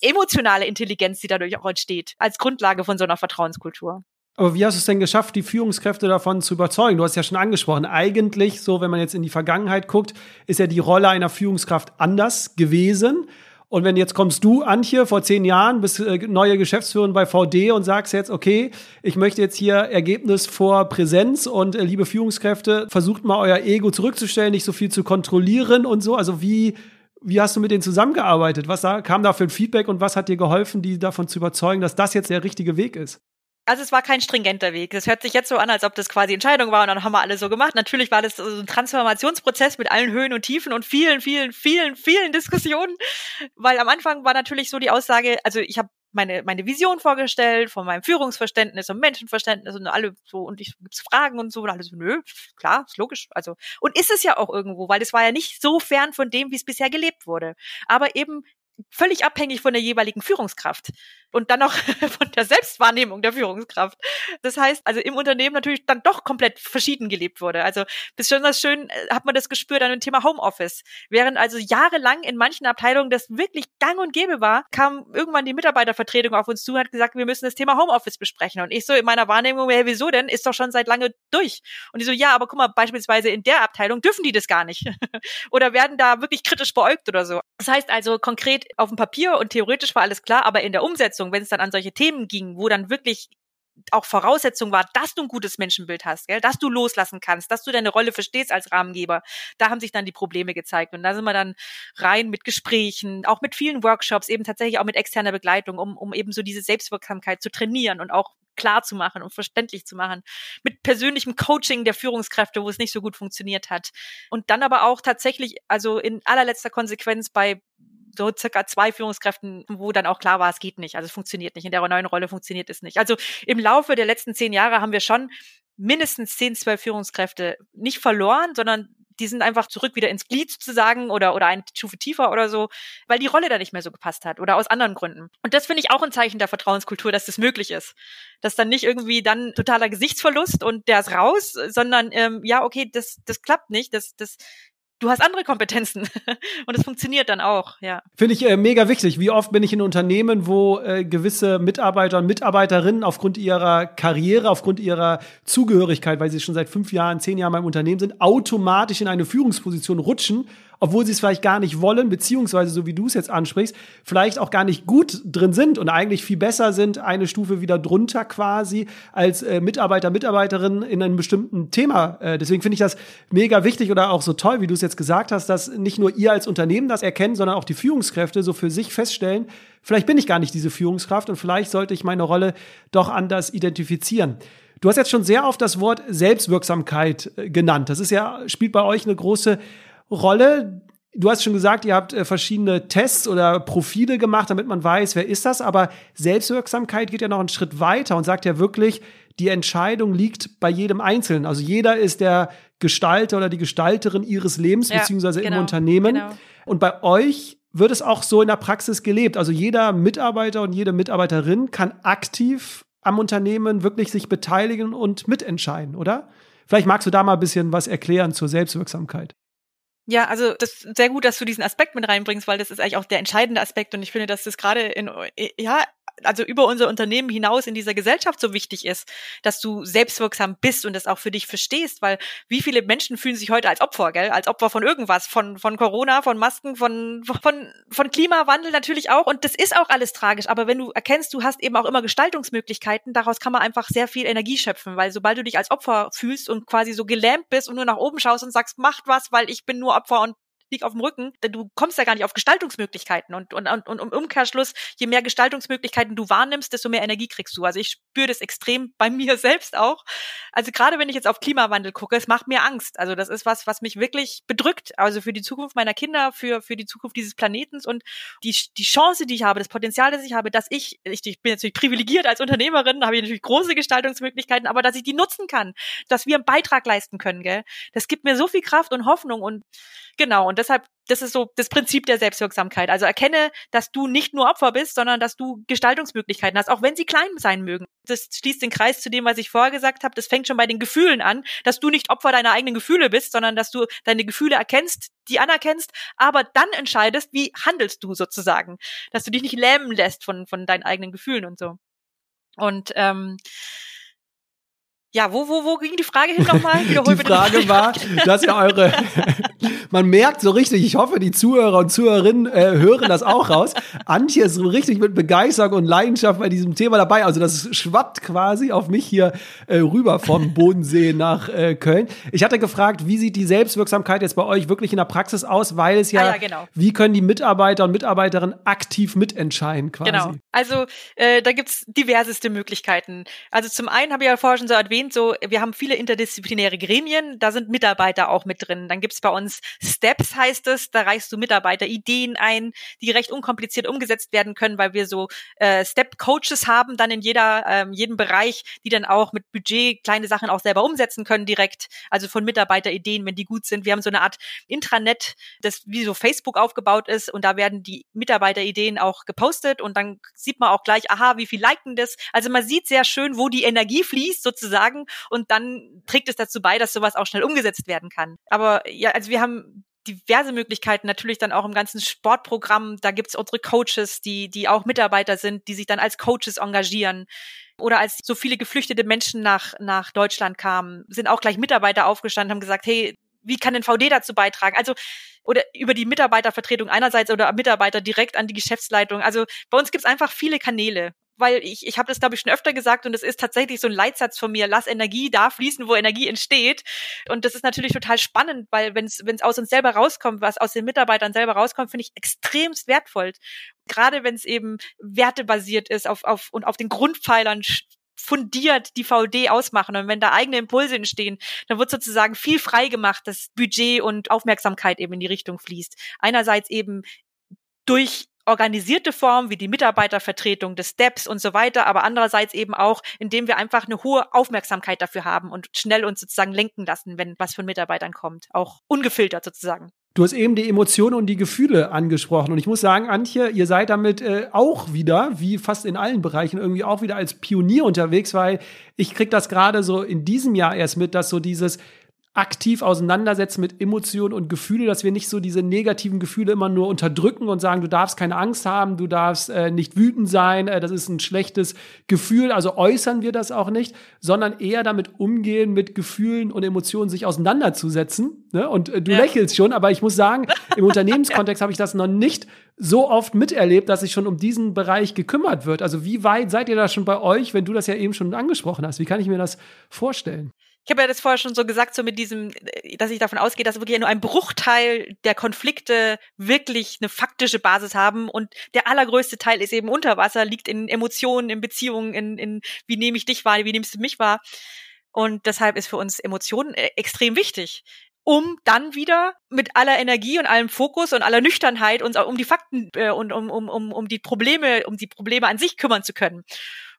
emotionale Intelligenz, die dadurch auch entsteht, als Grundlage von so einer Vertrauenskultur. Aber wie hast du es denn geschafft, die Führungskräfte davon zu überzeugen? Du hast ja schon angesprochen, eigentlich, so wenn man jetzt in die Vergangenheit guckt, ist ja die Rolle einer Führungskraft anders gewesen. Und wenn jetzt kommst du, Antje, vor zehn Jahren, bist äh, neue Geschäftsführerin bei VD und sagst jetzt, okay, ich möchte jetzt hier Ergebnis vor Präsenz und äh, liebe Führungskräfte, versucht mal euer Ego zurückzustellen, nicht so viel zu kontrollieren und so. Also wie, wie hast du mit denen zusammengearbeitet? Was kam da für ein Feedback und was hat dir geholfen, die davon zu überzeugen, dass das jetzt der richtige Weg ist? Also es war kein stringenter Weg. Es hört sich jetzt so an, als ob das quasi Entscheidung war und dann haben wir alle so gemacht. Natürlich war das so ein Transformationsprozess mit allen Höhen und Tiefen und vielen, vielen, vielen, vielen Diskussionen. Weil am Anfang war natürlich so die Aussage, also ich habe meine, meine Vision vorgestellt, von meinem Führungsverständnis und Menschenverständnis und alle so, und ich gibt's Fragen und so, und alle so, nö, klar, ist logisch. Also, und ist es ja auch irgendwo, weil es war ja nicht so fern von dem, wie es bisher gelebt wurde. Aber eben völlig abhängig von der jeweiligen Führungskraft und dann noch von der Selbstwahrnehmung der Führungskraft. Das heißt, also im Unternehmen natürlich dann doch komplett verschieden gelebt wurde. Also besonders schön äh, hat man das gespürt an dem Thema Homeoffice. Während also jahrelang in manchen Abteilungen das wirklich gang und gäbe war, kam irgendwann die Mitarbeitervertretung auf uns zu und hat gesagt, wir müssen das Thema Homeoffice besprechen. Und ich so in meiner Wahrnehmung, hey, wieso denn? Ist doch schon seit lange durch. Und die so, ja, aber guck mal, beispielsweise in der Abteilung dürfen die das gar nicht. oder werden da wirklich kritisch beäugt oder so. Das heißt also konkret auf dem Papier und theoretisch war alles klar, aber in der Umsetzung wenn es dann an solche Themen ging, wo dann wirklich auch Voraussetzung war, dass du ein gutes Menschenbild hast, gell? dass du loslassen kannst, dass du deine Rolle verstehst als Rahmengeber. Da haben sich dann die Probleme gezeigt. Und da sind wir dann rein mit Gesprächen, auch mit vielen Workshops, eben tatsächlich auch mit externer Begleitung, um, um eben so diese Selbstwirksamkeit zu trainieren und auch klar zu machen und verständlich zu machen. Mit persönlichem Coaching der Führungskräfte, wo es nicht so gut funktioniert hat. Und dann aber auch tatsächlich, also in allerletzter Konsequenz bei so circa zwei Führungskräften, wo dann auch klar war, es geht nicht. Also es funktioniert nicht. In der neuen Rolle funktioniert es nicht. Also im Laufe der letzten zehn Jahre haben wir schon mindestens zehn, zwölf Führungskräfte nicht verloren, sondern die sind einfach zurück wieder ins Glied sozusagen oder, oder eine Stufe tiefer oder so, weil die Rolle da nicht mehr so gepasst hat oder aus anderen Gründen. Und das finde ich auch ein Zeichen der Vertrauenskultur, dass das möglich ist. Dass dann nicht irgendwie dann totaler Gesichtsverlust und der ist raus, sondern ähm, ja, okay, das, das klappt nicht, das, das du hast andere Kompetenzen und es funktioniert dann auch, ja. Finde ich äh, mega wichtig. Wie oft bin ich in Unternehmen, wo äh, gewisse Mitarbeiter und Mitarbeiterinnen aufgrund ihrer Karriere, aufgrund ihrer Zugehörigkeit, weil sie schon seit fünf Jahren, zehn Jahren beim Unternehmen sind, automatisch in eine Führungsposition rutschen obwohl sie es vielleicht gar nicht wollen, beziehungsweise, so wie du es jetzt ansprichst, vielleicht auch gar nicht gut drin sind und eigentlich viel besser sind, eine Stufe wieder drunter quasi, als äh, Mitarbeiter, Mitarbeiterin in einem bestimmten Thema. Äh, deswegen finde ich das mega wichtig oder auch so toll, wie du es jetzt gesagt hast, dass nicht nur ihr als Unternehmen das erkennen, sondern auch die Führungskräfte so für sich feststellen, vielleicht bin ich gar nicht diese Führungskraft und vielleicht sollte ich meine Rolle doch anders identifizieren. Du hast jetzt schon sehr oft das Wort Selbstwirksamkeit äh, genannt. Das ist ja, spielt bei euch eine große Rolle. Du hast schon gesagt, ihr habt äh, verschiedene Tests oder Profile gemacht, damit man weiß, wer ist das. Aber Selbstwirksamkeit geht ja noch einen Schritt weiter und sagt ja wirklich, die Entscheidung liegt bei jedem Einzelnen. Also jeder ist der Gestalter oder die Gestalterin ihres Lebens, ja, beziehungsweise genau, im Unternehmen. Genau. Und bei euch wird es auch so in der Praxis gelebt. Also jeder Mitarbeiter und jede Mitarbeiterin kann aktiv am Unternehmen wirklich sich beteiligen und mitentscheiden, oder? Vielleicht magst du da mal ein bisschen was erklären zur Selbstwirksamkeit. Ja, also das ist sehr gut, dass du diesen Aspekt mit reinbringst, weil das ist eigentlich auch der entscheidende Aspekt und ich finde, dass das gerade in ja also über unser Unternehmen hinaus in dieser Gesellschaft so wichtig ist, dass du selbstwirksam bist und das auch für dich verstehst, weil wie viele Menschen fühlen sich heute als Opfer, gell, als Opfer von irgendwas, von von Corona, von Masken, von von von Klimawandel natürlich auch. Und das ist auch alles tragisch, aber wenn du erkennst, du hast eben auch immer Gestaltungsmöglichkeiten, daraus kann man einfach sehr viel Energie schöpfen, weil sobald du dich als Opfer fühlst und quasi so gelähmt bist und nur nach oben schaust und sagst, macht was, weil ich bin nur Opfer und lieg auf dem Rücken, denn du kommst ja gar nicht auf Gestaltungsmöglichkeiten und, und, und, und im Umkehrschluss, je mehr Gestaltungsmöglichkeiten du wahrnimmst, desto mehr Energie kriegst du. Also ich spüre das extrem bei mir selbst auch. Also gerade wenn ich jetzt auf Klimawandel gucke, es macht mir Angst. Also das ist was, was mich wirklich bedrückt. Also für die Zukunft meiner Kinder, für, für die Zukunft dieses Planetens und die, die Chance, die ich habe, das Potenzial, das ich habe, dass ich, ich, ich bin natürlich privilegiert als Unternehmerin, habe ich natürlich große Gestaltungsmöglichkeiten, aber dass ich die nutzen kann, dass wir einen Beitrag leisten können, gell? Das gibt mir so viel Kraft und Hoffnung und Genau, und deshalb, das ist so das Prinzip der Selbstwirksamkeit. Also erkenne, dass du nicht nur Opfer bist, sondern dass du Gestaltungsmöglichkeiten hast, auch wenn sie klein sein mögen. Das schließt den Kreis zu dem, was ich vorher gesagt habe. Das fängt schon bei den Gefühlen an, dass du nicht Opfer deiner eigenen Gefühle bist, sondern dass du deine Gefühle erkennst, die anerkennst, aber dann entscheidest, wie handelst du sozusagen. Dass du dich nicht lähmen lässt von, von deinen eigenen Gefühlen und so. Und ähm, ja, wo, wo, wo ging die Frage hin nochmal? die Frage war, dass ihr eure, man merkt so richtig, ich hoffe, die Zuhörer und Zuhörerinnen äh, hören das auch raus. Antje ist so richtig mit Begeisterung und Leidenschaft bei diesem Thema dabei. Also das schwappt quasi auf mich hier äh, rüber vom Bodensee nach äh, Köln. Ich hatte gefragt, wie sieht die Selbstwirksamkeit jetzt bei euch wirklich in der Praxis aus, weil es ja, ah, ja genau. wie können die Mitarbeiter und Mitarbeiterinnen aktiv mitentscheiden quasi? Genau, also äh, da gibt's diverseste Möglichkeiten. Also zum einen habe ich ja vorher schon so erwähnt, erwähnt, so wir haben viele interdisziplinäre Gremien, da sind Mitarbeiter auch mit drin. Dann gibt's bei uns Steps, heißt es, da reichst du Mitarbeiter Ideen ein, die recht unkompliziert umgesetzt werden können, weil wir so äh, Step-Coaches haben, dann in jeder, ähm, jedem Bereich, die dann auch mit Budget kleine Sachen auch selber umsetzen können direkt, also von Mitarbeiterideen, wenn die gut sind. Wir haben so eine Art Intranet, das wie so Facebook aufgebaut ist und da werden die Mitarbeiterideen auch gepostet und dann sieht man auch gleich, aha, wie viel liken das. Also man sieht sehr schön, wo die Energie fließt sozusagen sagen und dann trägt es dazu bei, dass sowas auch schnell umgesetzt werden kann. Aber ja, also wir haben diverse Möglichkeiten, natürlich dann auch im ganzen Sportprogramm. Da gibt's unsere Coaches, die, die auch Mitarbeiter sind, die sich dann als Coaches engagieren. Oder als so viele geflüchtete Menschen nach, nach Deutschland kamen, sind auch gleich Mitarbeiter aufgestanden, haben gesagt, hey, wie kann denn VD dazu beitragen? Also, oder über die Mitarbeitervertretung einerseits oder Mitarbeiter direkt an die Geschäftsleitung. Also bei uns gibt's einfach viele Kanäle. Weil ich, ich habe das, glaube ich, schon öfter gesagt und es ist tatsächlich so ein Leitsatz von mir, lass Energie da fließen, wo Energie entsteht. Und das ist natürlich total spannend, weil wenn es aus uns selber rauskommt, was aus den Mitarbeitern selber rauskommt, finde ich extremst wertvoll. Gerade wenn es eben wertebasiert ist auf, auf, und auf den Grundpfeilern fundiert die VD ausmachen. Und wenn da eigene Impulse entstehen, dann wird sozusagen viel frei gemacht, dass Budget und Aufmerksamkeit eben in die Richtung fließt. Einerseits eben durch organisierte Form wie die Mitarbeitervertretung des Steps und so weiter, aber andererseits eben auch, indem wir einfach eine hohe Aufmerksamkeit dafür haben und schnell uns sozusagen lenken lassen, wenn was von Mitarbeitern kommt, auch ungefiltert sozusagen. Du hast eben die Emotionen und die Gefühle angesprochen. Und ich muss sagen, Antje, ihr seid damit äh, auch wieder, wie fast in allen Bereichen, irgendwie auch wieder als Pionier unterwegs, weil ich krieg das gerade so in diesem Jahr erst mit, dass so dieses aktiv auseinandersetzen mit Emotionen und Gefühle, dass wir nicht so diese negativen Gefühle immer nur unterdrücken und sagen, du darfst keine Angst haben, du darfst äh, nicht wütend sein, äh, das ist ein schlechtes Gefühl, also äußern wir das auch nicht, sondern eher damit umgehen, mit Gefühlen und Emotionen sich auseinanderzusetzen. Ne? Und äh, du ja. lächelst schon, aber ich muss sagen, im Unternehmenskontext habe ich das noch nicht so oft miterlebt, dass sich schon um diesen Bereich gekümmert wird. Also wie weit seid ihr da schon bei euch, wenn du das ja eben schon angesprochen hast? Wie kann ich mir das vorstellen? Ich habe ja das vorher schon so gesagt, so mit diesem, äh, dass ich davon ausgehe, dass wirklich nur ein Bruchteil der Konflikte wirklich eine faktische Basis haben und der allergrößte Teil ist eben unter Wasser, liegt in Emotionen, in Beziehungen, in, in wie nehme ich dich wahr, wie nimmst du mich wahr. Und deshalb ist für uns Emotionen äh, extrem wichtig um dann wieder mit aller Energie und allem Fokus und aller Nüchternheit uns um die Fakten äh, und um, um, um, um die Probleme, um die Probleme an sich kümmern zu können.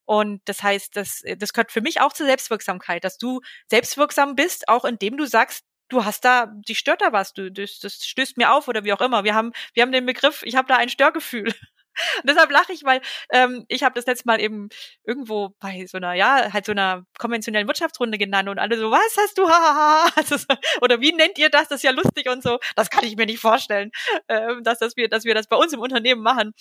Und das heißt, das, das gehört für mich auch zur Selbstwirksamkeit, dass du selbstwirksam bist, auch indem du sagst, du hast da, die stört da was, du, das, das stößt mir auf oder wie auch immer. Wir haben, wir haben den Begriff, ich habe da ein Störgefühl. Und deshalb lache ich, weil ähm, ich habe das letzte Mal eben irgendwo bei so einer, ja, halt so einer konventionellen Wirtschaftsrunde genannt und alle so, was hast du, hahaha, also, oder wie nennt ihr das, das ist ja lustig und so. Das kann ich mir nicht vorstellen, ähm, dass, dass, wir, dass wir das bei uns im Unternehmen machen.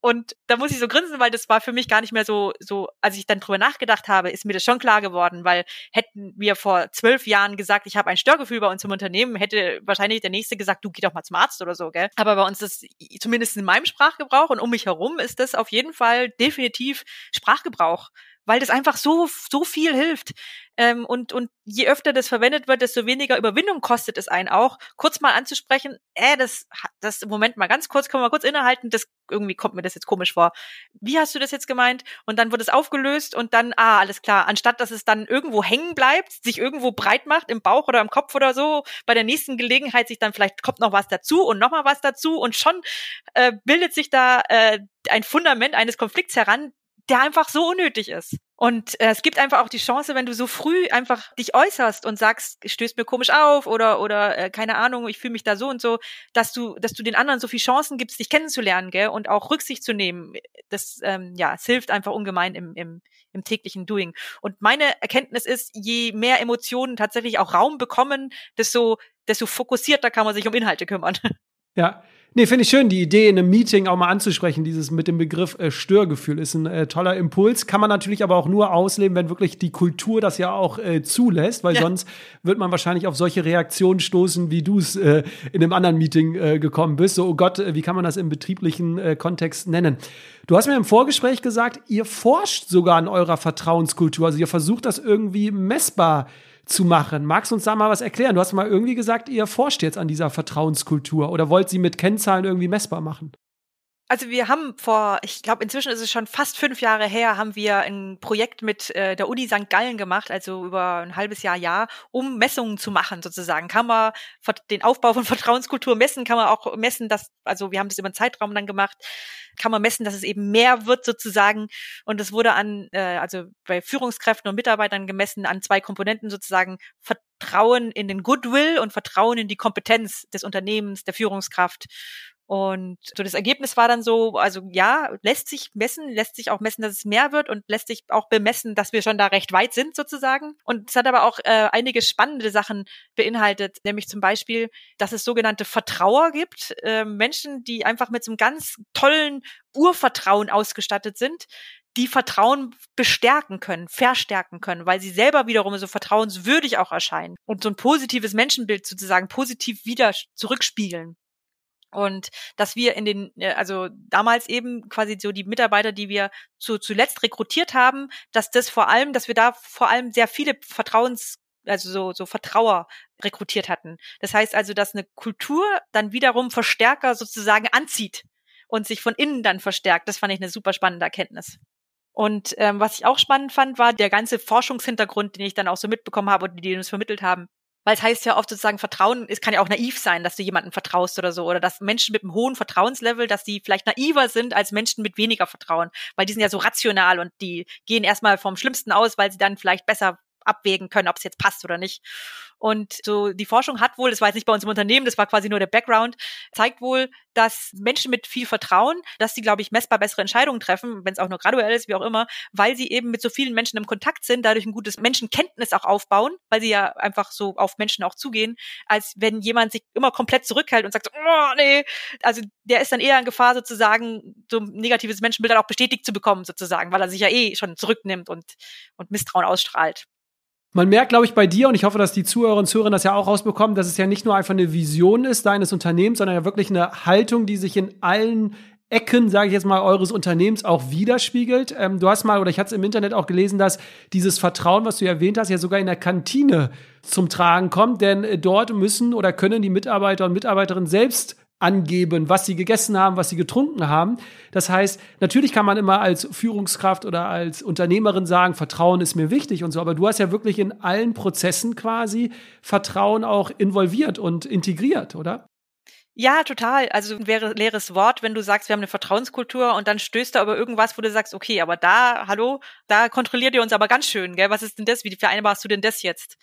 Und da muss ich so grinsen, weil das war für mich gar nicht mehr so, so, als ich dann drüber nachgedacht habe, ist mir das schon klar geworden, weil hätten wir vor zwölf Jahren gesagt, ich habe ein Störgefühl bei uns im Unternehmen, hätte wahrscheinlich der Nächste gesagt, du geh doch mal zum Arzt oder so, gell? Aber bei uns ist zumindest in meinem Sprachgebrauch und um mich herum ist das auf jeden Fall definitiv Sprachgebrauch weil das einfach so, so viel hilft. Ähm, und, und je öfter das verwendet wird, desto weniger Überwindung kostet es einen auch, kurz mal anzusprechen, äh, das, das, Moment mal ganz kurz, können wir mal kurz innehalten, das, irgendwie kommt mir das jetzt komisch vor. Wie hast du das jetzt gemeint? Und dann wird es aufgelöst und dann, ah, alles klar, anstatt dass es dann irgendwo hängen bleibt, sich irgendwo breit macht, im Bauch oder im Kopf oder so, bei der nächsten Gelegenheit sich dann vielleicht kommt noch was dazu und noch mal was dazu und schon äh, bildet sich da äh, ein Fundament eines Konflikts heran, der einfach so unnötig ist. Und äh, es gibt einfach auch die Chance, wenn du so früh einfach dich äußerst und sagst, stößt mir komisch auf oder oder äh, keine Ahnung, ich fühle mich da so und so, dass du dass du den anderen so viel Chancen gibst, dich kennenzulernen, gell, und auch Rücksicht zu nehmen. Das ähm, ja, es hilft einfach ungemein im im im täglichen Doing. Und meine Erkenntnis ist, je mehr Emotionen tatsächlich auch Raum bekommen, desto desto fokussierter kann man sich um Inhalte kümmern. Ja, Nee, finde ich schön, die Idee in einem Meeting auch mal anzusprechen, dieses mit dem Begriff äh, Störgefühl ist ein äh, toller Impuls, kann man natürlich aber auch nur ausleben, wenn wirklich die Kultur das ja auch äh, zulässt, weil ja. sonst wird man wahrscheinlich auf solche Reaktionen stoßen, wie du es äh, in einem anderen Meeting äh, gekommen bist. So, oh Gott, äh, wie kann man das im betrieblichen Kontext nennen? Du hast mir im Vorgespräch gesagt, ihr forscht sogar an eurer Vertrauenskultur, also ihr versucht das irgendwie messbar zu machen. Magst du uns da mal was erklären? Du hast mal irgendwie gesagt, ihr forscht jetzt an dieser Vertrauenskultur oder wollt sie mit Kennzahlen irgendwie messbar machen? Also wir haben vor, ich glaube inzwischen ist es schon fast fünf Jahre her, haben wir ein Projekt mit äh, der Uni St. Gallen gemacht, also über ein halbes Jahr, Jahr, um Messungen zu machen sozusagen. Kann man den Aufbau von Vertrauenskultur messen, kann man auch messen, dass, also wir haben das über einen Zeitraum dann gemacht, kann man messen, dass es eben mehr wird sozusagen. Und es wurde an, äh, also bei Führungskräften und Mitarbeitern gemessen an zwei Komponenten sozusagen Vertrauen in den Goodwill und Vertrauen in die Kompetenz des Unternehmens, der Führungskraft. Und so das Ergebnis war dann so, also ja, lässt sich messen, lässt sich auch messen, dass es mehr wird und lässt sich auch bemessen, dass wir schon da recht weit sind sozusagen. Und es hat aber auch äh, einige spannende Sachen beinhaltet, nämlich zum Beispiel, dass es sogenannte Vertrauer gibt, äh, Menschen, die einfach mit so einem ganz tollen Urvertrauen ausgestattet sind, die Vertrauen bestärken können, verstärken können, weil sie selber wiederum so vertrauenswürdig auch erscheinen und so ein positives Menschenbild sozusagen positiv wieder zurückspiegeln. Und dass wir in den, äh, also damals eben quasi so die Mitarbeiter, die wir zu, zuletzt rekrutiert haben, dass das vor allem, dass wir da vor allem sehr viele Vertrauens, also so, so Vertrauer rekrutiert hatten. Das heißt also, dass eine Kultur dann wiederum Verstärker sozusagen anzieht und sich von innen dann verstärkt. Das fand ich eine super spannende Erkenntnis. Und ähm, was ich auch spannend fand, war der ganze Forschungshintergrund, den ich dann auch so mitbekommen habe und die uns vermittelt haben. Weil es heißt ja oft sozusagen, Vertrauen, es kann ja auch naiv sein, dass du jemandem vertraust oder so. Oder dass Menschen mit einem hohen Vertrauenslevel, dass die vielleicht naiver sind als Menschen mit weniger Vertrauen. Weil die sind ja so rational und die gehen erstmal vom Schlimmsten aus, weil sie dann vielleicht besser abwägen können, ob es jetzt passt oder nicht. Und so die Forschung hat wohl, das war jetzt nicht bei uns im Unternehmen, das war quasi nur der Background, zeigt wohl, dass Menschen mit viel Vertrauen, dass sie, glaube ich, messbar bessere Entscheidungen treffen, wenn es auch nur graduell ist, wie auch immer, weil sie eben mit so vielen Menschen im Kontakt sind, dadurch ein gutes Menschenkenntnis auch aufbauen, weil sie ja einfach so auf Menschen auch zugehen, als wenn jemand sich immer komplett zurückhält und sagt, oh nee, also der ist dann eher in Gefahr sozusagen, so ein negatives Menschenbild dann auch bestätigt zu bekommen sozusagen, weil er sich ja eh schon zurücknimmt und, und Misstrauen ausstrahlt. Man merkt, glaube ich, bei dir, und ich hoffe, dass die Zuhörer und Zuhörer das ja auch rausbekommen, dass es ja nicht nur einfach eine Vision ist deines Unternehmens, sondern ja wirklich eine Haltung, die sich in allen Ecken, sage ich jetzt mal, eures Unternehmens auch widerspiegelt. Ähm, du hast mal, oder ich hatte es im Internet auch gelesen, dass dieses Vertrauen, was du erwähnt hast, ja sogar in der Kantine zum Tragen kommt, denn äh, dort müssen oder können die Mitarbeiter und Mitarbeiterinnen selbst angeben, was sie gegessen haben, was sie getrunken haben. Das heißt, natürlich kann man immer als Führungskraft oder als Unternehmerin sagen, Vertrauen ist mir wichtig und so, aber du hast ja wirklich in allen Prozessen quasi Vertrauen auch involviert und integriert, oder? Ja, total. Also ein leeres Wort, wenn du sagst, wir haben eine Vertrauenskultur und dann stößt da aber irgendwas, wo du sagst, okay, aber da, hallo, da kontrolliert ihr uns aber ganz schön, gell? Was ist denn das? Wie vereinbarst du denn das jetzt?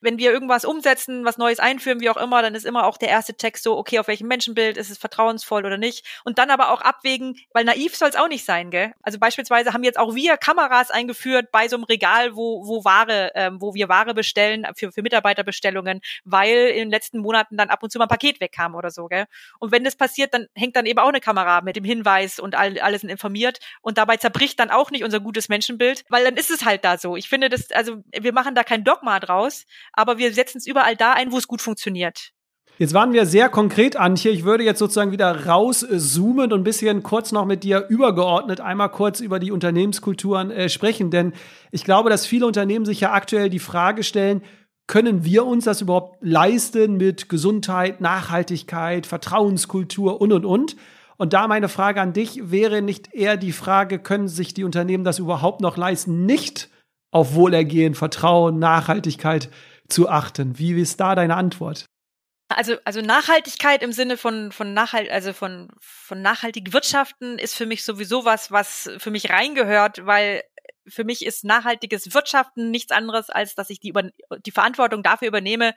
Wenn wir irgendwas umsetzen, was Neues einführen, wie auch immer, dann ist immer auch der erste Text so, okay, auf welchem Menschenbild ist es vertrauensvoll oder nicht. Und dann aber auch abwägen, weil naiv soll es auch nicht sein, gell? Also beispielsweise haben jetzt auch wir Kameras eingeführt bei so einem Regal, wo, wo Ware, ähm, wo wir Ware bestellen für, für Mitarbeiterbestellungen, weil in den letzten Monaten dann ab und zu mal ein Paket wegkam oder so, gell? Und wenn das passiert, dann hängt dann eben auch eine Kamera mit dem Hinweis und all, alle informiert und dabei zerbricht dann auch nicht unser gutes Menschenbild, weil dann ist es halt da so. Ich finde das, also wir machen da kein Dogma draus, aber wir setzen es überall da ein, wo es gut funktioniert. Jetzt waren wir sehr konkret, Antje. Ich würde jetzt sozusagen wieder rauszoomen und ein bisschen kurz noch mit dir übergeordnet einmal kurz über die Unternehmenskulturen äh, sprechen. Denn ich glaube, dass viele Unternehmen sich ja aktuell die Frage stellen, können wir uns das überhaupt leisten mit Gesundheit, Nachhaltigkeit, Vertrauenskultur und, und, und? Und da meine Frage an dich wäre nicht eher die Frage, können sich die Unternehmen das überhaupt noch leisten, nicht auf Wohlergehen, Vertrauen, Nachhaltigkeit zu achten. Wie ist da deine Antwort? Also, also Nachhaltigkeit im Sinne von, von nachhalt, also von, von nachhaltig Wirtschaften ist für mich sowieso was, was für mich reingehört, weil für mich ist nachhaltiges Wirtschaften nichts anderes, als dass ich die, über, die Verantwortung dafür übernehme,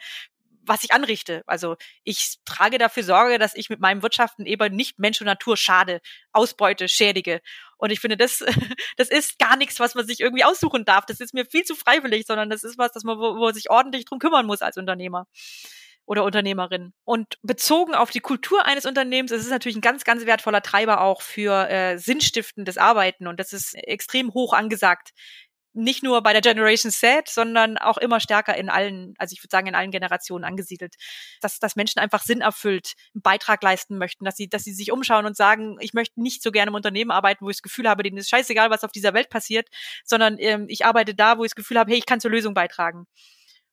was ich anrichte. Also ich trage dafür Sorge, dass ich mit meinem Wirtschaften eben nicht Mensch und Natur schade, ausbeute, schädige. Und ich finde, das, das ist gar nichts, was man sich irgendwie aussuchen darf. Das ist mir viel zu freiwillig, sondern das ist was, dass man, wo, wo sich ordentlich drum kümmern muss als Unternehmer oder Unternehmerin. Und bezogen auf die Kultur eines Unternehmens ist es natürlich ein ganz, ganz wertvoller Treiber auch für äh, sinnstiftendes Arbeiten. Und das ist extrem hoch angesagt nicht nur bei der Generation Z, sondern auch immer stärker in allen, also ich würde sagen in allen Generationen angesiedelt, dass, dass Menschen einfach Sinn erfüllt einen Beitrag leisten möchten, dass sie, dass sie sich umschauen und sagen, ich möchte nicht so gerne im Unternehmen arbeiten, wo ich das Gefühl habe, denen ist scheißegal, was auf dieser Welt passiert, sondern ähm, ich arbeite da, wo ich das Gefühl habe, hey, ich kann zur Lösung beitragen.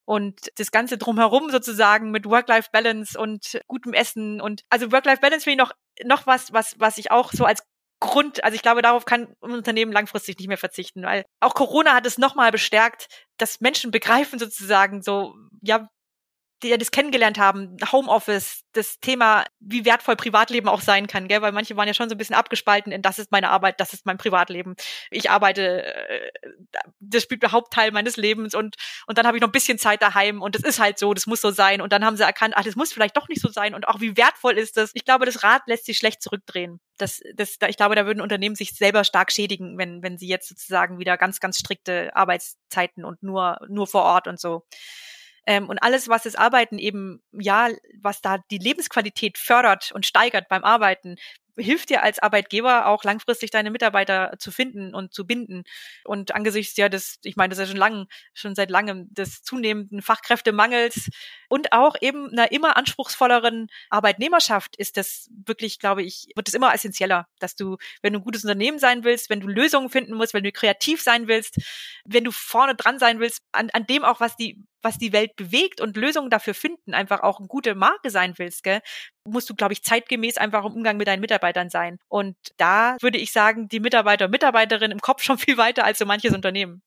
Und das Ganze drumherum sozusagen mit Work-Life-Balance und gutem Essen und also Work-Life-Balance finde ich noch noch was, was, was ich auch so als Grund, also ich glaube, darauf kann ein Unternehmen langfristig nicht mehr verzichten, weil auch Corona hat es nochmal bestärkt, dass Menschen begreifen sozusagen so, ja, die ja das kennengelernt haben, Homeoffice, das Thema, wie wertvoll Privatleben auch sein kann, gell? weil manche waren ja schon so ein bisschen abgespalten in das ist meine Arbeit, das ist mein Privatleben. Ich arbeite, äh, das spielt der Hauptteil meines Lebens und und dann habe ich noch ein bisschen Zeit daheim und das ist halt so, das muss so sein und dann haben sie erkannt, ach, das muss vielleicht doch nicht so sein und auch wie wertvoll ist das. Ich glaube, das Rad lässt sich schlecht zurückdrehen. Das, das, ich glaube, da würden Unternehmen sich selber stark schädigen, wenn wenn sie jetzt sozusagen wieder ganz ganz strikte Arbeitszeiten und nur nur vor Ort und so ähm, und alles, was das Arbeiten eben, ja, was da die Lebensqualität fördert und steigert beim Arbeiten, hilft dir als Arbeitgeber auch langfristig deine Mitarbeiter zu finden und zu binden. Und angesichts ja des, ich meine, das ist ja schon lang, schon seit langem des zunehmenden Fachkräftemangels und auch eben einer immer anspruchsvolleren Arbeitnehmerschaft ist das wirklich, glaube ich, wird es immer essentieller, dass du, wenn du ein gutes Unternehmen sein willst, wenn du Lösungen finden musst, wenn du kreativ sein willst, wenn du vorne dran sein willst, an, an dem auch, was die, was die Welt bewegt und Lösungen dafür finden, einfach auch eine gute Marke sein willst, gell, musst du, glaube ich, zeitgemäß einfach im Umgang mit deinen Mitarbeitern sein. Und da würde ich sagen, die Mitarbeiter und Mitarbeiterinnen im Kopf schon viel weiter als so manches Unternehmen.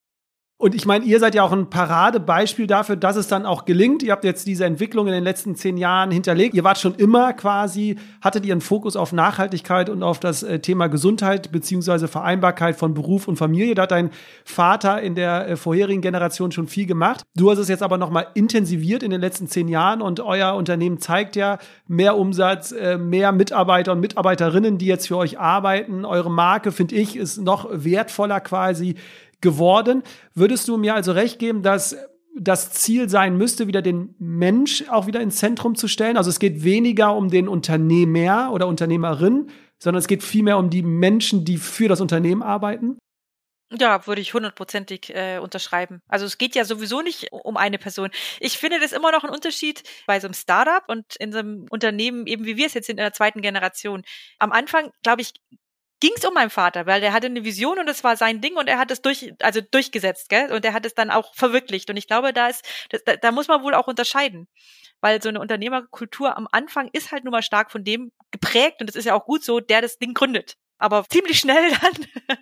Und ich meine, ihr seid ja auch ein Paradebeispiel dafür, dass es dann auch gelingt. Ihr habt jetzt diese Entwicklung in den letzten zehn Jahren hinterlegt. Ihr wart schon immer quasi, hattet ihr einen Fokus auf Nachhaltigkeit und auf das äh, Thema Gesundheit beziehungsweise Vereinbarkeit von Beruf und Familie. Da hat dein Vater in der äh, vorherigen Generation schon viel gemacht. Du hast es jetzt aber nochmal intensiviert in den letzten zehn Jahren und euer Unternehmen zeigt ja mehr Umsatz, äh, mehr Mitarbeiter und Mitarbeiterinnen, die jetzt für euch arbeiten. Eure Marke, finde ich, ist noch wertvoller quasi geworden. Würdest du mir also recht geben, dass das Ziel sein müsste, wieder den Mensch auch wieder ins Zentrum zu stellen? Also es geht weniger um den Unternehmer oder Unternehmerin, sondern es geht vielmehr um die Menschen, die für das Unternehmen arbeiten? Ja, würde ich hundertprozentig äh, unterschreiben. Also es geht ja sowieso nicht um eine Person. Ich finde das immer noch ein Unterschied bei so einem Startup und in so einem Unternehmen, eben wie wir es jetzt sind in der zweiten Generation. Am Anfang, glaube ich, ging es um meinen Vater, weil der hatte eine Vision und das war sein Ding und er hat es durch, also durchgesetzt, gell? Und er hat es dann auch verwirklicht. Und ich glaube, da ist, da, da muss man wohl auch unterscheiden. Weil so eine Unternehmerkultur am Anfang ist halt nun mal stark von dem geprägt und das ist ja auch gut so, der das Ding gründet. Aber ziemlich schnell dann,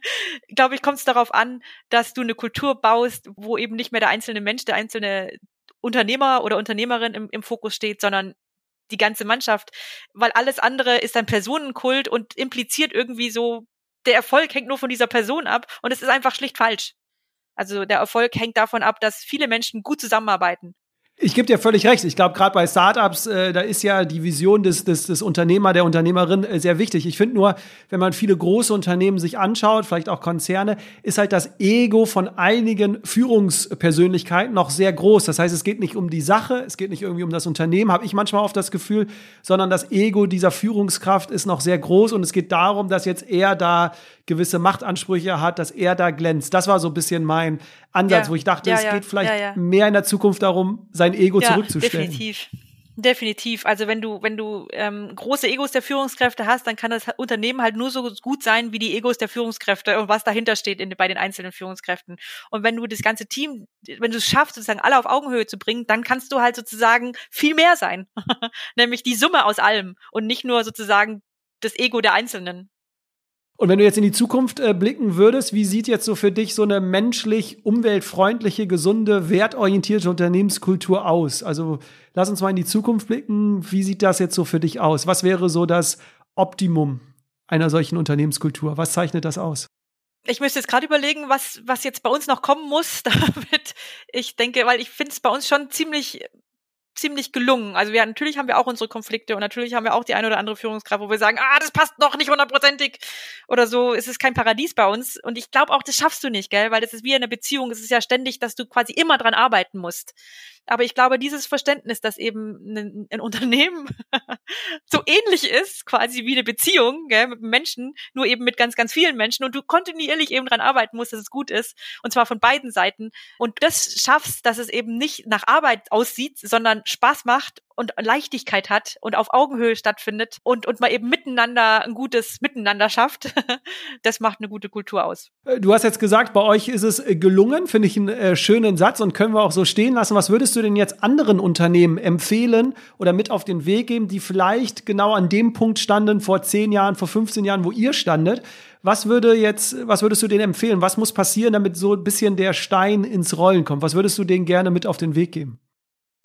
glaube ich, kommt es darauf an, dass du eine Kultur baust, wo eben nicht mehr der einzelne Mensch, der einzelne Unternehmer oder Unternehmerin im, im Fokus steht, sondern die ganze Mannschaft, weil alles andere ist ein Personenkult und impliziert irgendwie so, der Erfolg hängt nur von dieser Person ab und es ist einfach schlicht falsch. Also der Erfolg hängt davon ab, dass viele Menschen gut zusammenarbeiten. Ich gebe dir völlig recht. Ich glaube, gerade bei Startups, äh, da ist ja die Vision des, des, des Unternehmer, der Unternehmerin äh, sehr wichtig. Ich finde nur, wenn man viele große Unternehmen sich anschaut, vielleicht auch Konzerne, ist halt das Ego von einigen Führungspersönlichkeiten noch sehr groß. Das heißt, es geht nicht um die Sache, es geht nicht irgendwie um das Unternehmen, habe ich manchmal oft das Gefühl, sondern das Ego dieser Führungskraft ist noch sehr groß und es geht darum, dass jetzt er da gewisse Machtansprüche hat, dass er da glänzt. Das war so ein bisschen mein Ansatz, ja, wo ich dachte, ja, es ja, geht vielleicht mehr in der Zukunft darum, sein Ego zurückzustellen. Definitiv. Definitiv. Also wenn du, wenn du ähm, große Egos der Führungskräfte hast, dann kann das Unternehmen halt nur so gut sein wie die Egos der Führungskräfte und was dahinter steht in, bei den einzelnen Führungskräften. Und wenn du das ganze Team, wenn du es schaffst, sozusagen alle auf Augenhöhe zu bringen, dann kannst du halt sozusagen viel mehr sein. Nämlich die Summe aus allem und nicht nur sozusagen das Ego der Einzelnen. Und wenn du jetzt in die Zukunft äh, blicken würdest, wie sieht jetzt so für dich so eine menschlich, umweltfreundliche, gesunde, wertorientierte Unternehmenskultur aus? Also lass uns mal in die Zukunft blicken. Wie sieht das jetzt so für dich aus? Was wäre so das Optimum einer solchen Unternehmenskultur? Was zeichnet das aus? Ich müsste jetzt gerade überlegen, was, was jetzt bei uns noch kommen muss, damit ich denke, weil ich finde es bei uns schon ziemlich ziemlich gelungen. Also wir natürlich haben wir auch unsere Konflikte und natürlich haben wir auch die eine oder andere Führungskraft, wo wir sagen, ah, das passt noch nicht hundertprozentig oder so. Es ist kein Paradies bei uns und ich glaube auch, das schaffst du nicht, gell, weil das ist wie eine Beziehung. Es ist ja ständig, dass du quasi immer dran arbeiten musst. Aber ich glaube, dieses Verständnis, dass eben ein, ein Unternehmen so ähnlich ist, quasi wie eine Beziehung gell, mit Menschen, nur eben mit ganz, ganz vielen Menschen und du kontinuierlich eben dran arbeiten musst, dass es gut ist und zwar von beiden Seiten und das schaffst, dass es eben nicht nach Arbeit aussieht, sondern Spaß macht und Leichtigkeit hat und auf Augenhöhe stattfindet und, und man eben miteinander ein gutes Miteinander schafft, das macht eine gute Kultur aus. Äh, du hast jetzt gesagt, bei euch ist es äh, gelungen, finde ich einen äh, schönen Satz und können wir auch so stehen lassen. Was würdest du denn jetzt anderen Unternehmen empfehlen oder mit auf den Weg geben, die vielleicht genau an dem Punkt standen vor zehn Jahren, vor 15 Jahren, wo ihr standet? Was würde jetzt, was würdest du denen empfehlen? Was muss passieren, damit so ein bisschen der Stein ins Rollen kommt? Was würdest du denen gerne mit auf den Weg geben?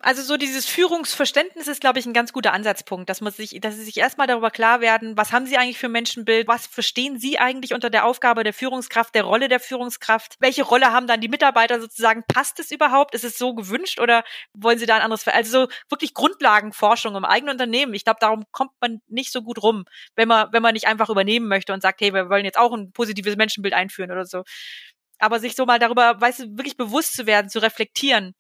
Also so dieses Führungsverständnis ist, glaube ich, ein ganz guter Ansatzpunkt, dass man sich, dass sie sich erstmal darüber klar werden, was haben sie eigentlich für Menschenbild, was verstehen sie eigentlich unter der Aufgabe der Führungskraft, der Rolle der Führungskraft, welche Rolle haben dann die Mitarbeiter sozusagen, passt es überhaupt, ist es so gewünscht oder wollen sie da ein anderes, also so wirklich Grundlagenforschung im eigenen Unternehmen. Ich glaube, darum kommt man nicht so gut rum, wenn man, wenn man nicht einfach übernehmen möchte und sagt, hey, wir wollen jetzt auch ein positives Menschenbild einführen oder so aber sich so mal darüber, weißt du, wirklich bewusst zu werden, zu reflektieren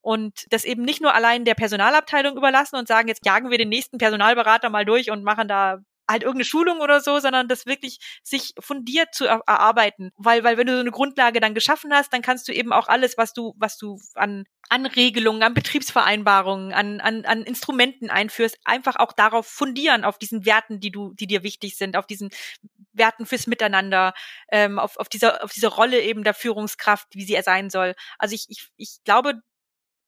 und das eben nicht nur allein der Personalabteilung überlassen und sagen, jetzt jagen wir den nächsten Personalberater mal durch und machen da halt irgendeine Schulung oder so, sondern das wirklich sich fundiert zu erarbeiten. Weil, weil wenn du so eine Grundlage dann geschaffen hast, dann kannst du eben auch alles, was du, was du an, an Regelungen, an Betriebsvereinbarungen, an, an, an Instrumenten einführst, einfach auch darauf fundieren, auf diesen Werten, die du, die dir wichtig sind, auf diesen Werten fürs Miteinander, ähm, auf, auf dieser, auf diese Rolle eben der Führungskraft, wie sie sein soll. Also ich, ich, ich glaube,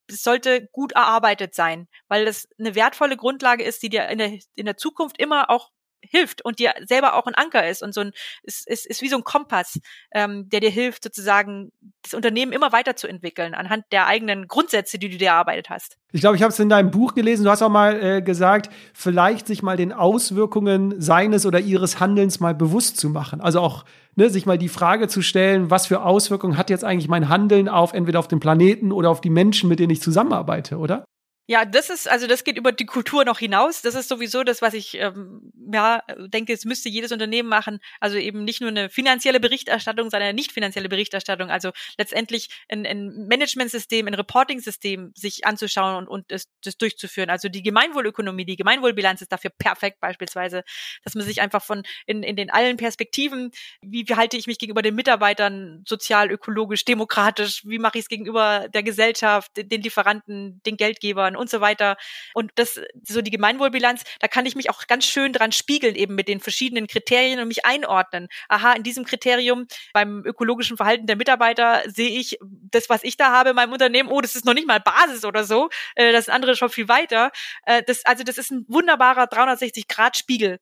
es sollte gut erarbeitet sein, weil das eine wertvolle Grundlage ist, die dir in der, in der Zukunft immer auch hilft und dir selber auch ein Anker ist und so ein ist, ist, ist wie so ein Kompass, ähm, der dir hilft, sozusagen das Unternehmen immer weiterzuentwickeln anhand der eigenen Grundsätze, die du dir erarbeitet hast. Ich glaube, ich habe es in deinem Buch gelesen. Du hast auch mal äh, gesagt, vielleicht sich mal den Auswirkungen seines oder ihres Handelns mal bewusst zu machen. Also auch ne, sich mal die Frage zu stellen, was für Auswirkungen hat jetzt eigentlich mein Handeln auf entweder auf den Planeten oder auf die Menschen, mit denen ich zusammenarbeite, oder? Ja, das ist, also das geht über die Kultur noch hinaus. Das ist sowieso das, was ich ähm, ja denke, es müsste jedes Unternehmen machen. Also eben nicht nur eine finanzielle Berichterstattung, sondern eine nicht finanzielle Berichterstattung. Also letztendlich ein, ein Managementsystem, ein Reporting-System sich anzuschauen und, und das, das durchzuführen. Also die Gemeinwohlökonomie, die Gemeinwohlbilanz ist dafür perfekt beispielsweise, dass man sich einfach von in, in den allen Perspektiven, wie, halte ich mich gegenüber den Mitarbeitern sozial, ökologisch, demokratisch, wie mache ich es gegenüber der Gesellschaft, den Lieferanten, den Geldgebern, und so weiter. Und das, so die Gemeinwohlbilanz, da kann ich mich auch ganz schön dran spiegeln, eben mit den verschiedenen Kriterien und mich einordnen. Aha, in diesem Kriterium beim ökologischen Verhalten der Mitarbeiter sehe ich das, was ich da habe in meinem Unternehmen, oh, das ist noch nicht mal Basis oder so, äh, das andere schon viel weiter. Äh, das, also das ist ein wunderbarer 360-Grad-Spiegel,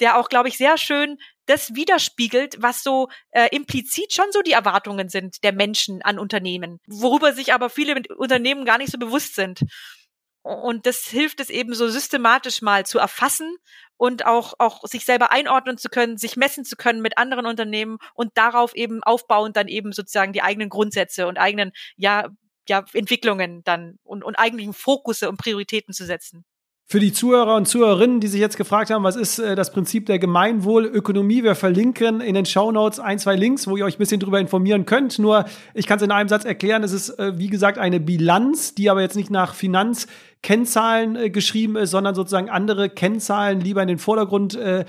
der auch, glaube ich, sehr schön das widerspiegelt, was so äh, implizit schon so die Erwartungen sind der Menschen an Unternehmen, worüber sich aber viele Unternehmen gar nicht so bewusst sind. Und das hilft es eben so systematisch mal zu erfassen und auch, auch sich selber einordnen zu können, sich messen zu können mit anderen Unternehmen und darauf eben aufbauend dann eben sozusagen die eigenen Grundsätze und eigenen, ja, ja, Entwicklungen dann und, und eigentlichen Fokusse und Prioritäten zu setzen. Für die Zuhörer und Zuhörerinnen, die sich jetzt gefragt haben, was ist äh, das Prinzip der Gemeinwohlökonomie, wir verlinken in den Show Notes ein, zwei Links, wo ihr euch ein bisschen drüber informieren könnt. Nur, ich kann es in einem Satz erklären, es ist, äh, wie gesagt, eine Bilanz, die aber jetzt nicht nach Finanzkennzahlen äh, geschrieben ist, sondern sozusagen andere Kennzahlen lieber in den Vordergrund äh,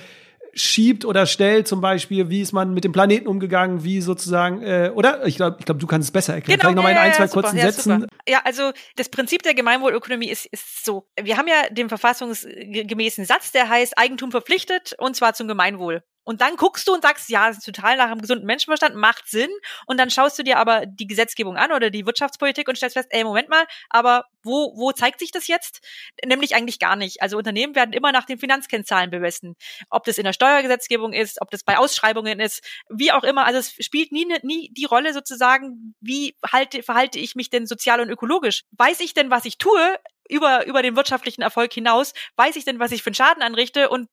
schiebt oder stellt, zum Beispiel, wie ist man mit dem Planeten umgegangen, wie sozusagen, äh, oder? Ich glaube, ich glaub, du kannst es besser erklären. Genau, Vielleicht nochmal ja, in ein, ja, zwei super, kurzen ja, Sätzen. Super. Ja, also das Prinzip der Gemeinwohlökonomie ist, ist so. Wir haben ja den verfassungsgemäßen Satz, der heißt Eigentum verpflichtet und zwar zum Gemeinwohl. Und dann guckst du und sagst, ja, das ist total nach einem gesunden Menschenverstand, macht Sinn. Und dann schaust du dir aber die Gesetzgebung an oder die Wirtschaftspolitik und stellst fest, ey, Moment mal, aber wo, wo zeigt sich das jetzt? Nämlich eigentlich gar nicht. Also Unternehmen werden immer nach den Finanzkennzahlen bemessen. Ob das in der Steuergesetzgebung ist, ob das bei Ausschreibungen ist, wie auch immer. Also es spielt nie, nie die Rolle sozusagen, wie halte, verhalte ich mich denn sozial und ökologisch? Weiß ich denn, was ich tue? über, über den wirtschaftlichen Erfolg hinaus, weiß ich denn, was ich für einen Schaden anrichte und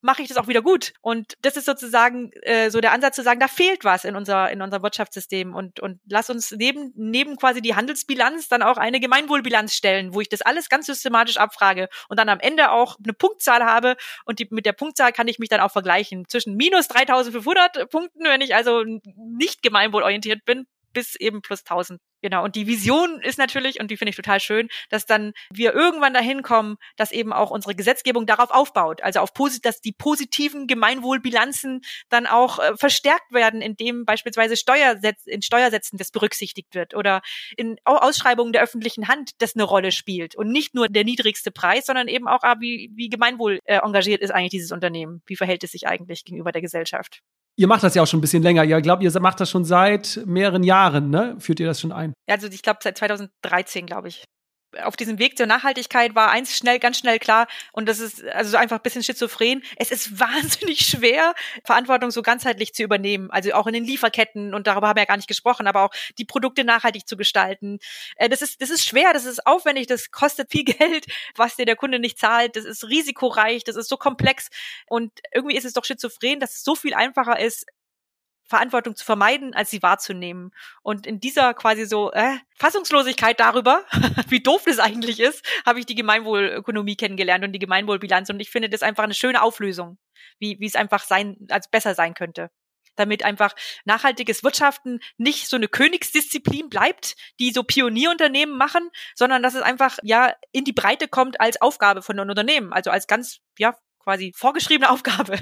mache ich das auch wieder gut. Und das ist sozusagen äh, so der Ansatz zu sagen, da fehlt was in unser in unserem Wirtschaftssystem. Und und lass uns neben neben quasi die Handelsbilanz dann auch eine Gemeinwohlbilanz stellen, wo ich das alles ganz systematisch abfrage und dann am Ende auch eine Punktzahl habe. Und die, mit der Punktzahl kann ich mich dann auch vergleichen. Zwischen minus 3.500 Punkten, wenn ich also nicht gemeinwohlorientiert bin, bis eben plus 1000. Genau. Und die Vision ist natürlich, und die finde ich total schön, dass dann wir irgendwann dahin kommen, dass eben auch unsere Gesetzgebung darauf aufbaut. Also auf posit dass die positiven Gemeinwohlbilanzen dann auch äh, verstärkt werden, indem beispielsweise Steuersetz in Steuersätzen das berücksichtigt wird oder in Ausschreibungen der öffentlichen Hand das eine Rolle spielt. Und nicht nur der niedrigste Preis, sondern eben auch, ah, wie, wie gemeinwohl äh, engagiert ist eigentlich dieses Unternehmen? Wie verhält es sich eigentlich gegenüber der Gesellschaft? Ihr macht das ja auch schon ein bisschen länger. Ihr glaubt, ihr macht das schon seit mehreren Jahren, ne? Führt ihr das schon ein? Also ich glaube seit 2013, glaube ich auf diesem Weg zur Nachhaltigkeit war eins schnell, ganz schnell klar, und das ist also einfach ein bisschen schizophren. Es ist wahnsinnig schwer, Verantwortung so ganzheitlich zu übernehmen. Also auch in den Lieferketten, und darüber haben wir ja gar nicht gesprochen, aber auch die Produkte nachhaltig zu gestalten. Äh, das ist, das ist schwer, das ist aufwendig, das kostet viel Geld, was dir der Kunde nicht zahlt. Das ist risikoreich, das ist so komplex. Und irgendwie ist es doch schizophren, dass es so viel einfacher ist, Verantwortung zu vermeiden, als sie wahrzunehmen. Und in dieser quasi so äh, Fassungslosigkeit darüber, wie doof das eigentlich ist, habe ich die Gemeinwohlökonomie kennengelernt und die Gemeinwohlbilanz. Und ich finde das einfach eine schöne Auflösung, wie, wie es einfach sein, als besser sein könnte. Damit einfach nachhaltiges Wirtschaften nicht so eine Königsdisziplin bleibt, die so Pionierunternehmen machen, sondern dass es einfach ja in die Breite kommt als Aufgabe von einem Unternehmen, also als ganz ja quasi vorgeschriebene Aufgabe.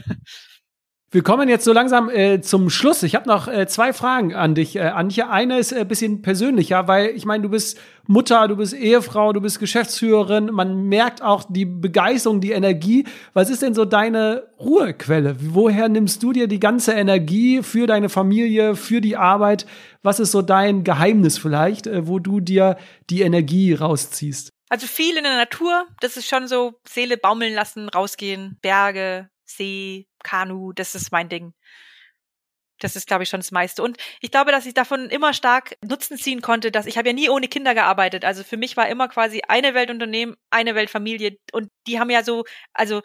Wir kommen jetzt so langsam äh, zum Schluss. Ich habe noch äh, zwei Fragen an dich, äh, Antje. Eine ist ein äh, bisschen persönlicher, weil ich meine, du bist Mutter, du bist Ehefrau, du bist Geschäftsführerin. Man merkt auch die Begeisterung, die Energie. Was ist denn so deine Ruhequelle? Woher nimmst du dir die ganze Energie für deine Familie, für die Arbeit? Was ist so dein Geheimnis vielleicht, äh, wo du dir die Energie rausziehst? Also viel in der Natur. Das ist schon so Seele baumeln lassen, rausgehen, Berge, See, Kanu, das ist mein Ding. Das ist, glaube ich, schon das meiste. Und ich glaube, dass ich davon immer stark Nutzen ziehen konnte, dass ich habe ja nie ohne Kinder gearbeitet. Also für mich war immer quasi eine Weltunternehmen, eine Weltfamilie. Und die haben ja so, also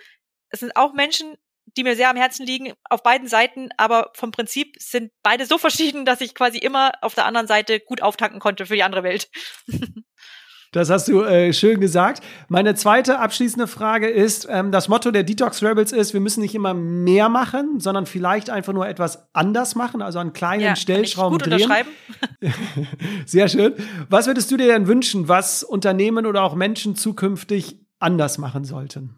es sind auch Menschen, die mir sehr am Herzen liegen, auf beiden Seiten, aber vom Prinzip sind beide so verschieden, dass ich quasi immer auf der anderen Seite gut auftanken konnte für die andere Welt. Das hast du äh, schön gesagt. Meine zweite abschließende Frage ist, ähm, das Motto der Detox Rebels ist, wir müssen nicht immer mehr machen, sondern vielleicht einfach nur etwas anders machen, also an kleinen ja, Stellschrauben kann ich gut drehen. Sehr schön. Was würdest du dir denn wünschen, was Unternehmen oder auch Menschen zukünftig anders machen sollten?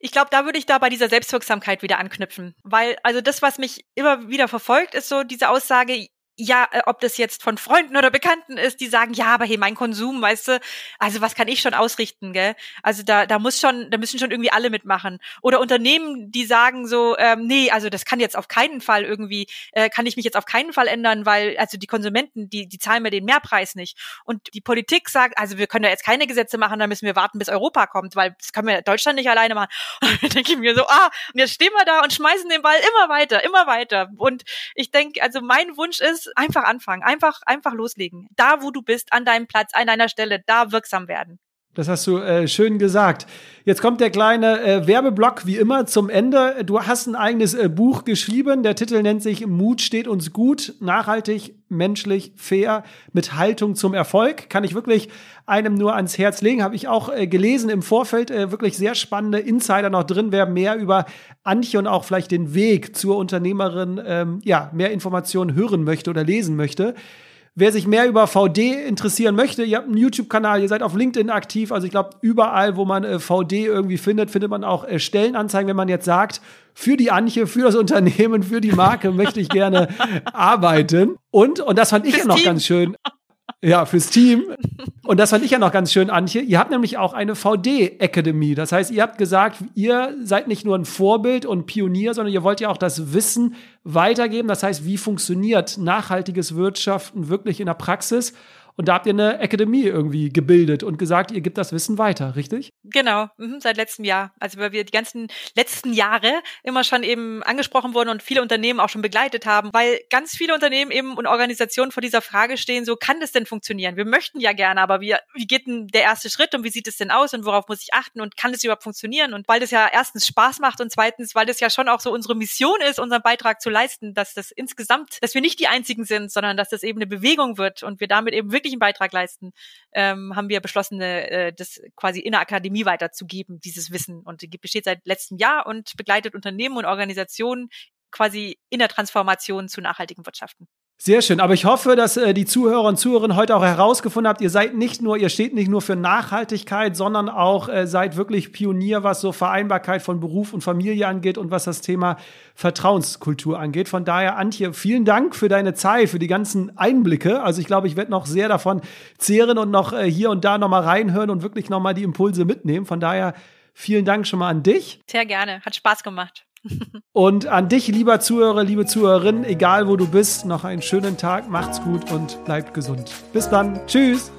Ich glaube, da würde ich da bei dieser Selbstwirksamkeit wieder anknüpfen, weil also das, was mich immer wieder verfolgt, ist so diese Aussage, ja, äh, ob das jetzt von Freunden oder Bekannten ist, die sagen, ja, aber hey, mein Konsum, weißt du, also was kann ich schon ausrichten, gell? Also da, da muss schon, da müssen schon irgendwie alle mitmachen. Oder Unternehmen, die sagen so, ähm, nee, also das kann jetzt auf keinen Fall irgendwie, äh, kann ich mich jetzt auf keinen Fall ändern, weil also die Konsumenten, die, die zahlen mir den Mehrpreis nicht. Und die Politik sagt, also wir können da jetzt keine Gesetze machen, da müssen wir warten, bis Europa kommt, weil das können wir Deutschland nicht alleine machen. Und dann denke ich mir so, ah, und jetzt stehen wir da und schmeißen den Ball immer weiter, immer weiter. Und ich denke, also mein Wunsch ist, einfach anfangen, einfach, einfach loslegen. Da, wo du bist, an deinem Platz, an deiner Stelle, da wirksam werden. Das hast du äh, schön gesagt. Jetzt kommt der kleine äh, Werbeblock wie immer zum Ende. Du hast ein eigenes äh, Buch geschrieben. Der Titel nennt sich Mut steht uns gut, nachhaltig, menschlich, fair, mit Haltung zum Erfolg. Kann ich wirklich einem nur ans Herz legen. Habe ich auch äh, gelesen im Vorfeld. Äh, wirklich sehr spannende Insider noch drin. Wer mehr über Antje und auch vielleicht den Weg zur Unternehmerin, ähm, ja, mehr Informationen hören möchte oder lesen möchte Wer sich mehr über VD interessieren möchte, ihr habt einen YouTube-Kanal, ihr seid auf LinkedIn aktiv. Also ich glaube, überall, wo man äh, VD irgendwie findet, findet man auch äh, Stellenanzeigen, wenn man jetzt sagt, für die Anche, für das Unternehmen, für die Marke möchte ich gerne arbeiten. Und, und das fand ich ja noch ganz schön. Ja, fürs Team. Und das fand ich ja noch ganz schön, Antje. Ihr habt nämlich auch eine VD-Academy. Das heißt, ihr habt gesagt, ihr seid nicht nur ein Vorbild und Pionier, sondern ihr wollt ja auch das Wissen weitergeben. Das heißt, wie funktioniert nachhaltiges Wirtschaften wirklich in der Praxis? Und da habt ihr eine Akademie irgendwie gebildet und gesagt, ihr gebt das Wissen weiter, richtig? Genau, mhm, seit letztem Jahr. Also weil wir die ganzen letzten Jahre immer schon eben angesprochen wurden und viele Unternehmen auch schon begleitet haben, weil ganz viele Unternehmen eben und Organisationen vor dieser Frage stehen, so kann das denn funktionieren? Wir möchten ja gerne, aber wie, wie geht denn der erste Schritt und wie sieht es denn aus und worauf muss ich achten und kann es überhaupt funktionieren? Und weil das ja erstens Spaß macht und zweitens, weil das ja schon auch so unsere Mission ist, unseren Beitrag zu leisten, dass das insgesamt, dass wir nicht die einzigen sind, sondern dass das eben eine Bewegung wird und wir damit eben wirklich wirklichen Beitrag leisten, ähm, haben wir beschlossen, äh, das quasi in der Akademie weiterzugeben, dieses Wissen. Und die besteht seit letztem Jahr und begleitet Unternehmen und Organisationen quasi in der Transformation zu nachhaltigen Wirtschaften. Sehr schön. Aber ich hoffe, dass äh, die Zuhörer und Zuhörerinnen heute auch herausgefunden habt, ihr seid nicht nur, ihr steht nicht nur für Nachhaltigkeit, sondern auch äh, seid wirklich Pionier, was so Vereinbarkeit von Beruf und Familie angeht und was das Thema Vertrauenskultur angeht. Von daher, Antje, vielen Dank für deine Zeit, für die ganzen Einblicke. Also ich glaube, ich werde noch sehr davon zehren und noch äh, hier und da nochmal reinhören und wirklich nochmal die Impulse mitnehmen. Von daher, vielen Dank schon mal an dich. Sehr gerne. Hat Spaß gemacht. Und an dich, lieber Zuhörer, liebe Zuhörerin, egal wo du bist, noch einen schönen Tag, macht's gut und bleibt gesund. Bis dann. Tschüss.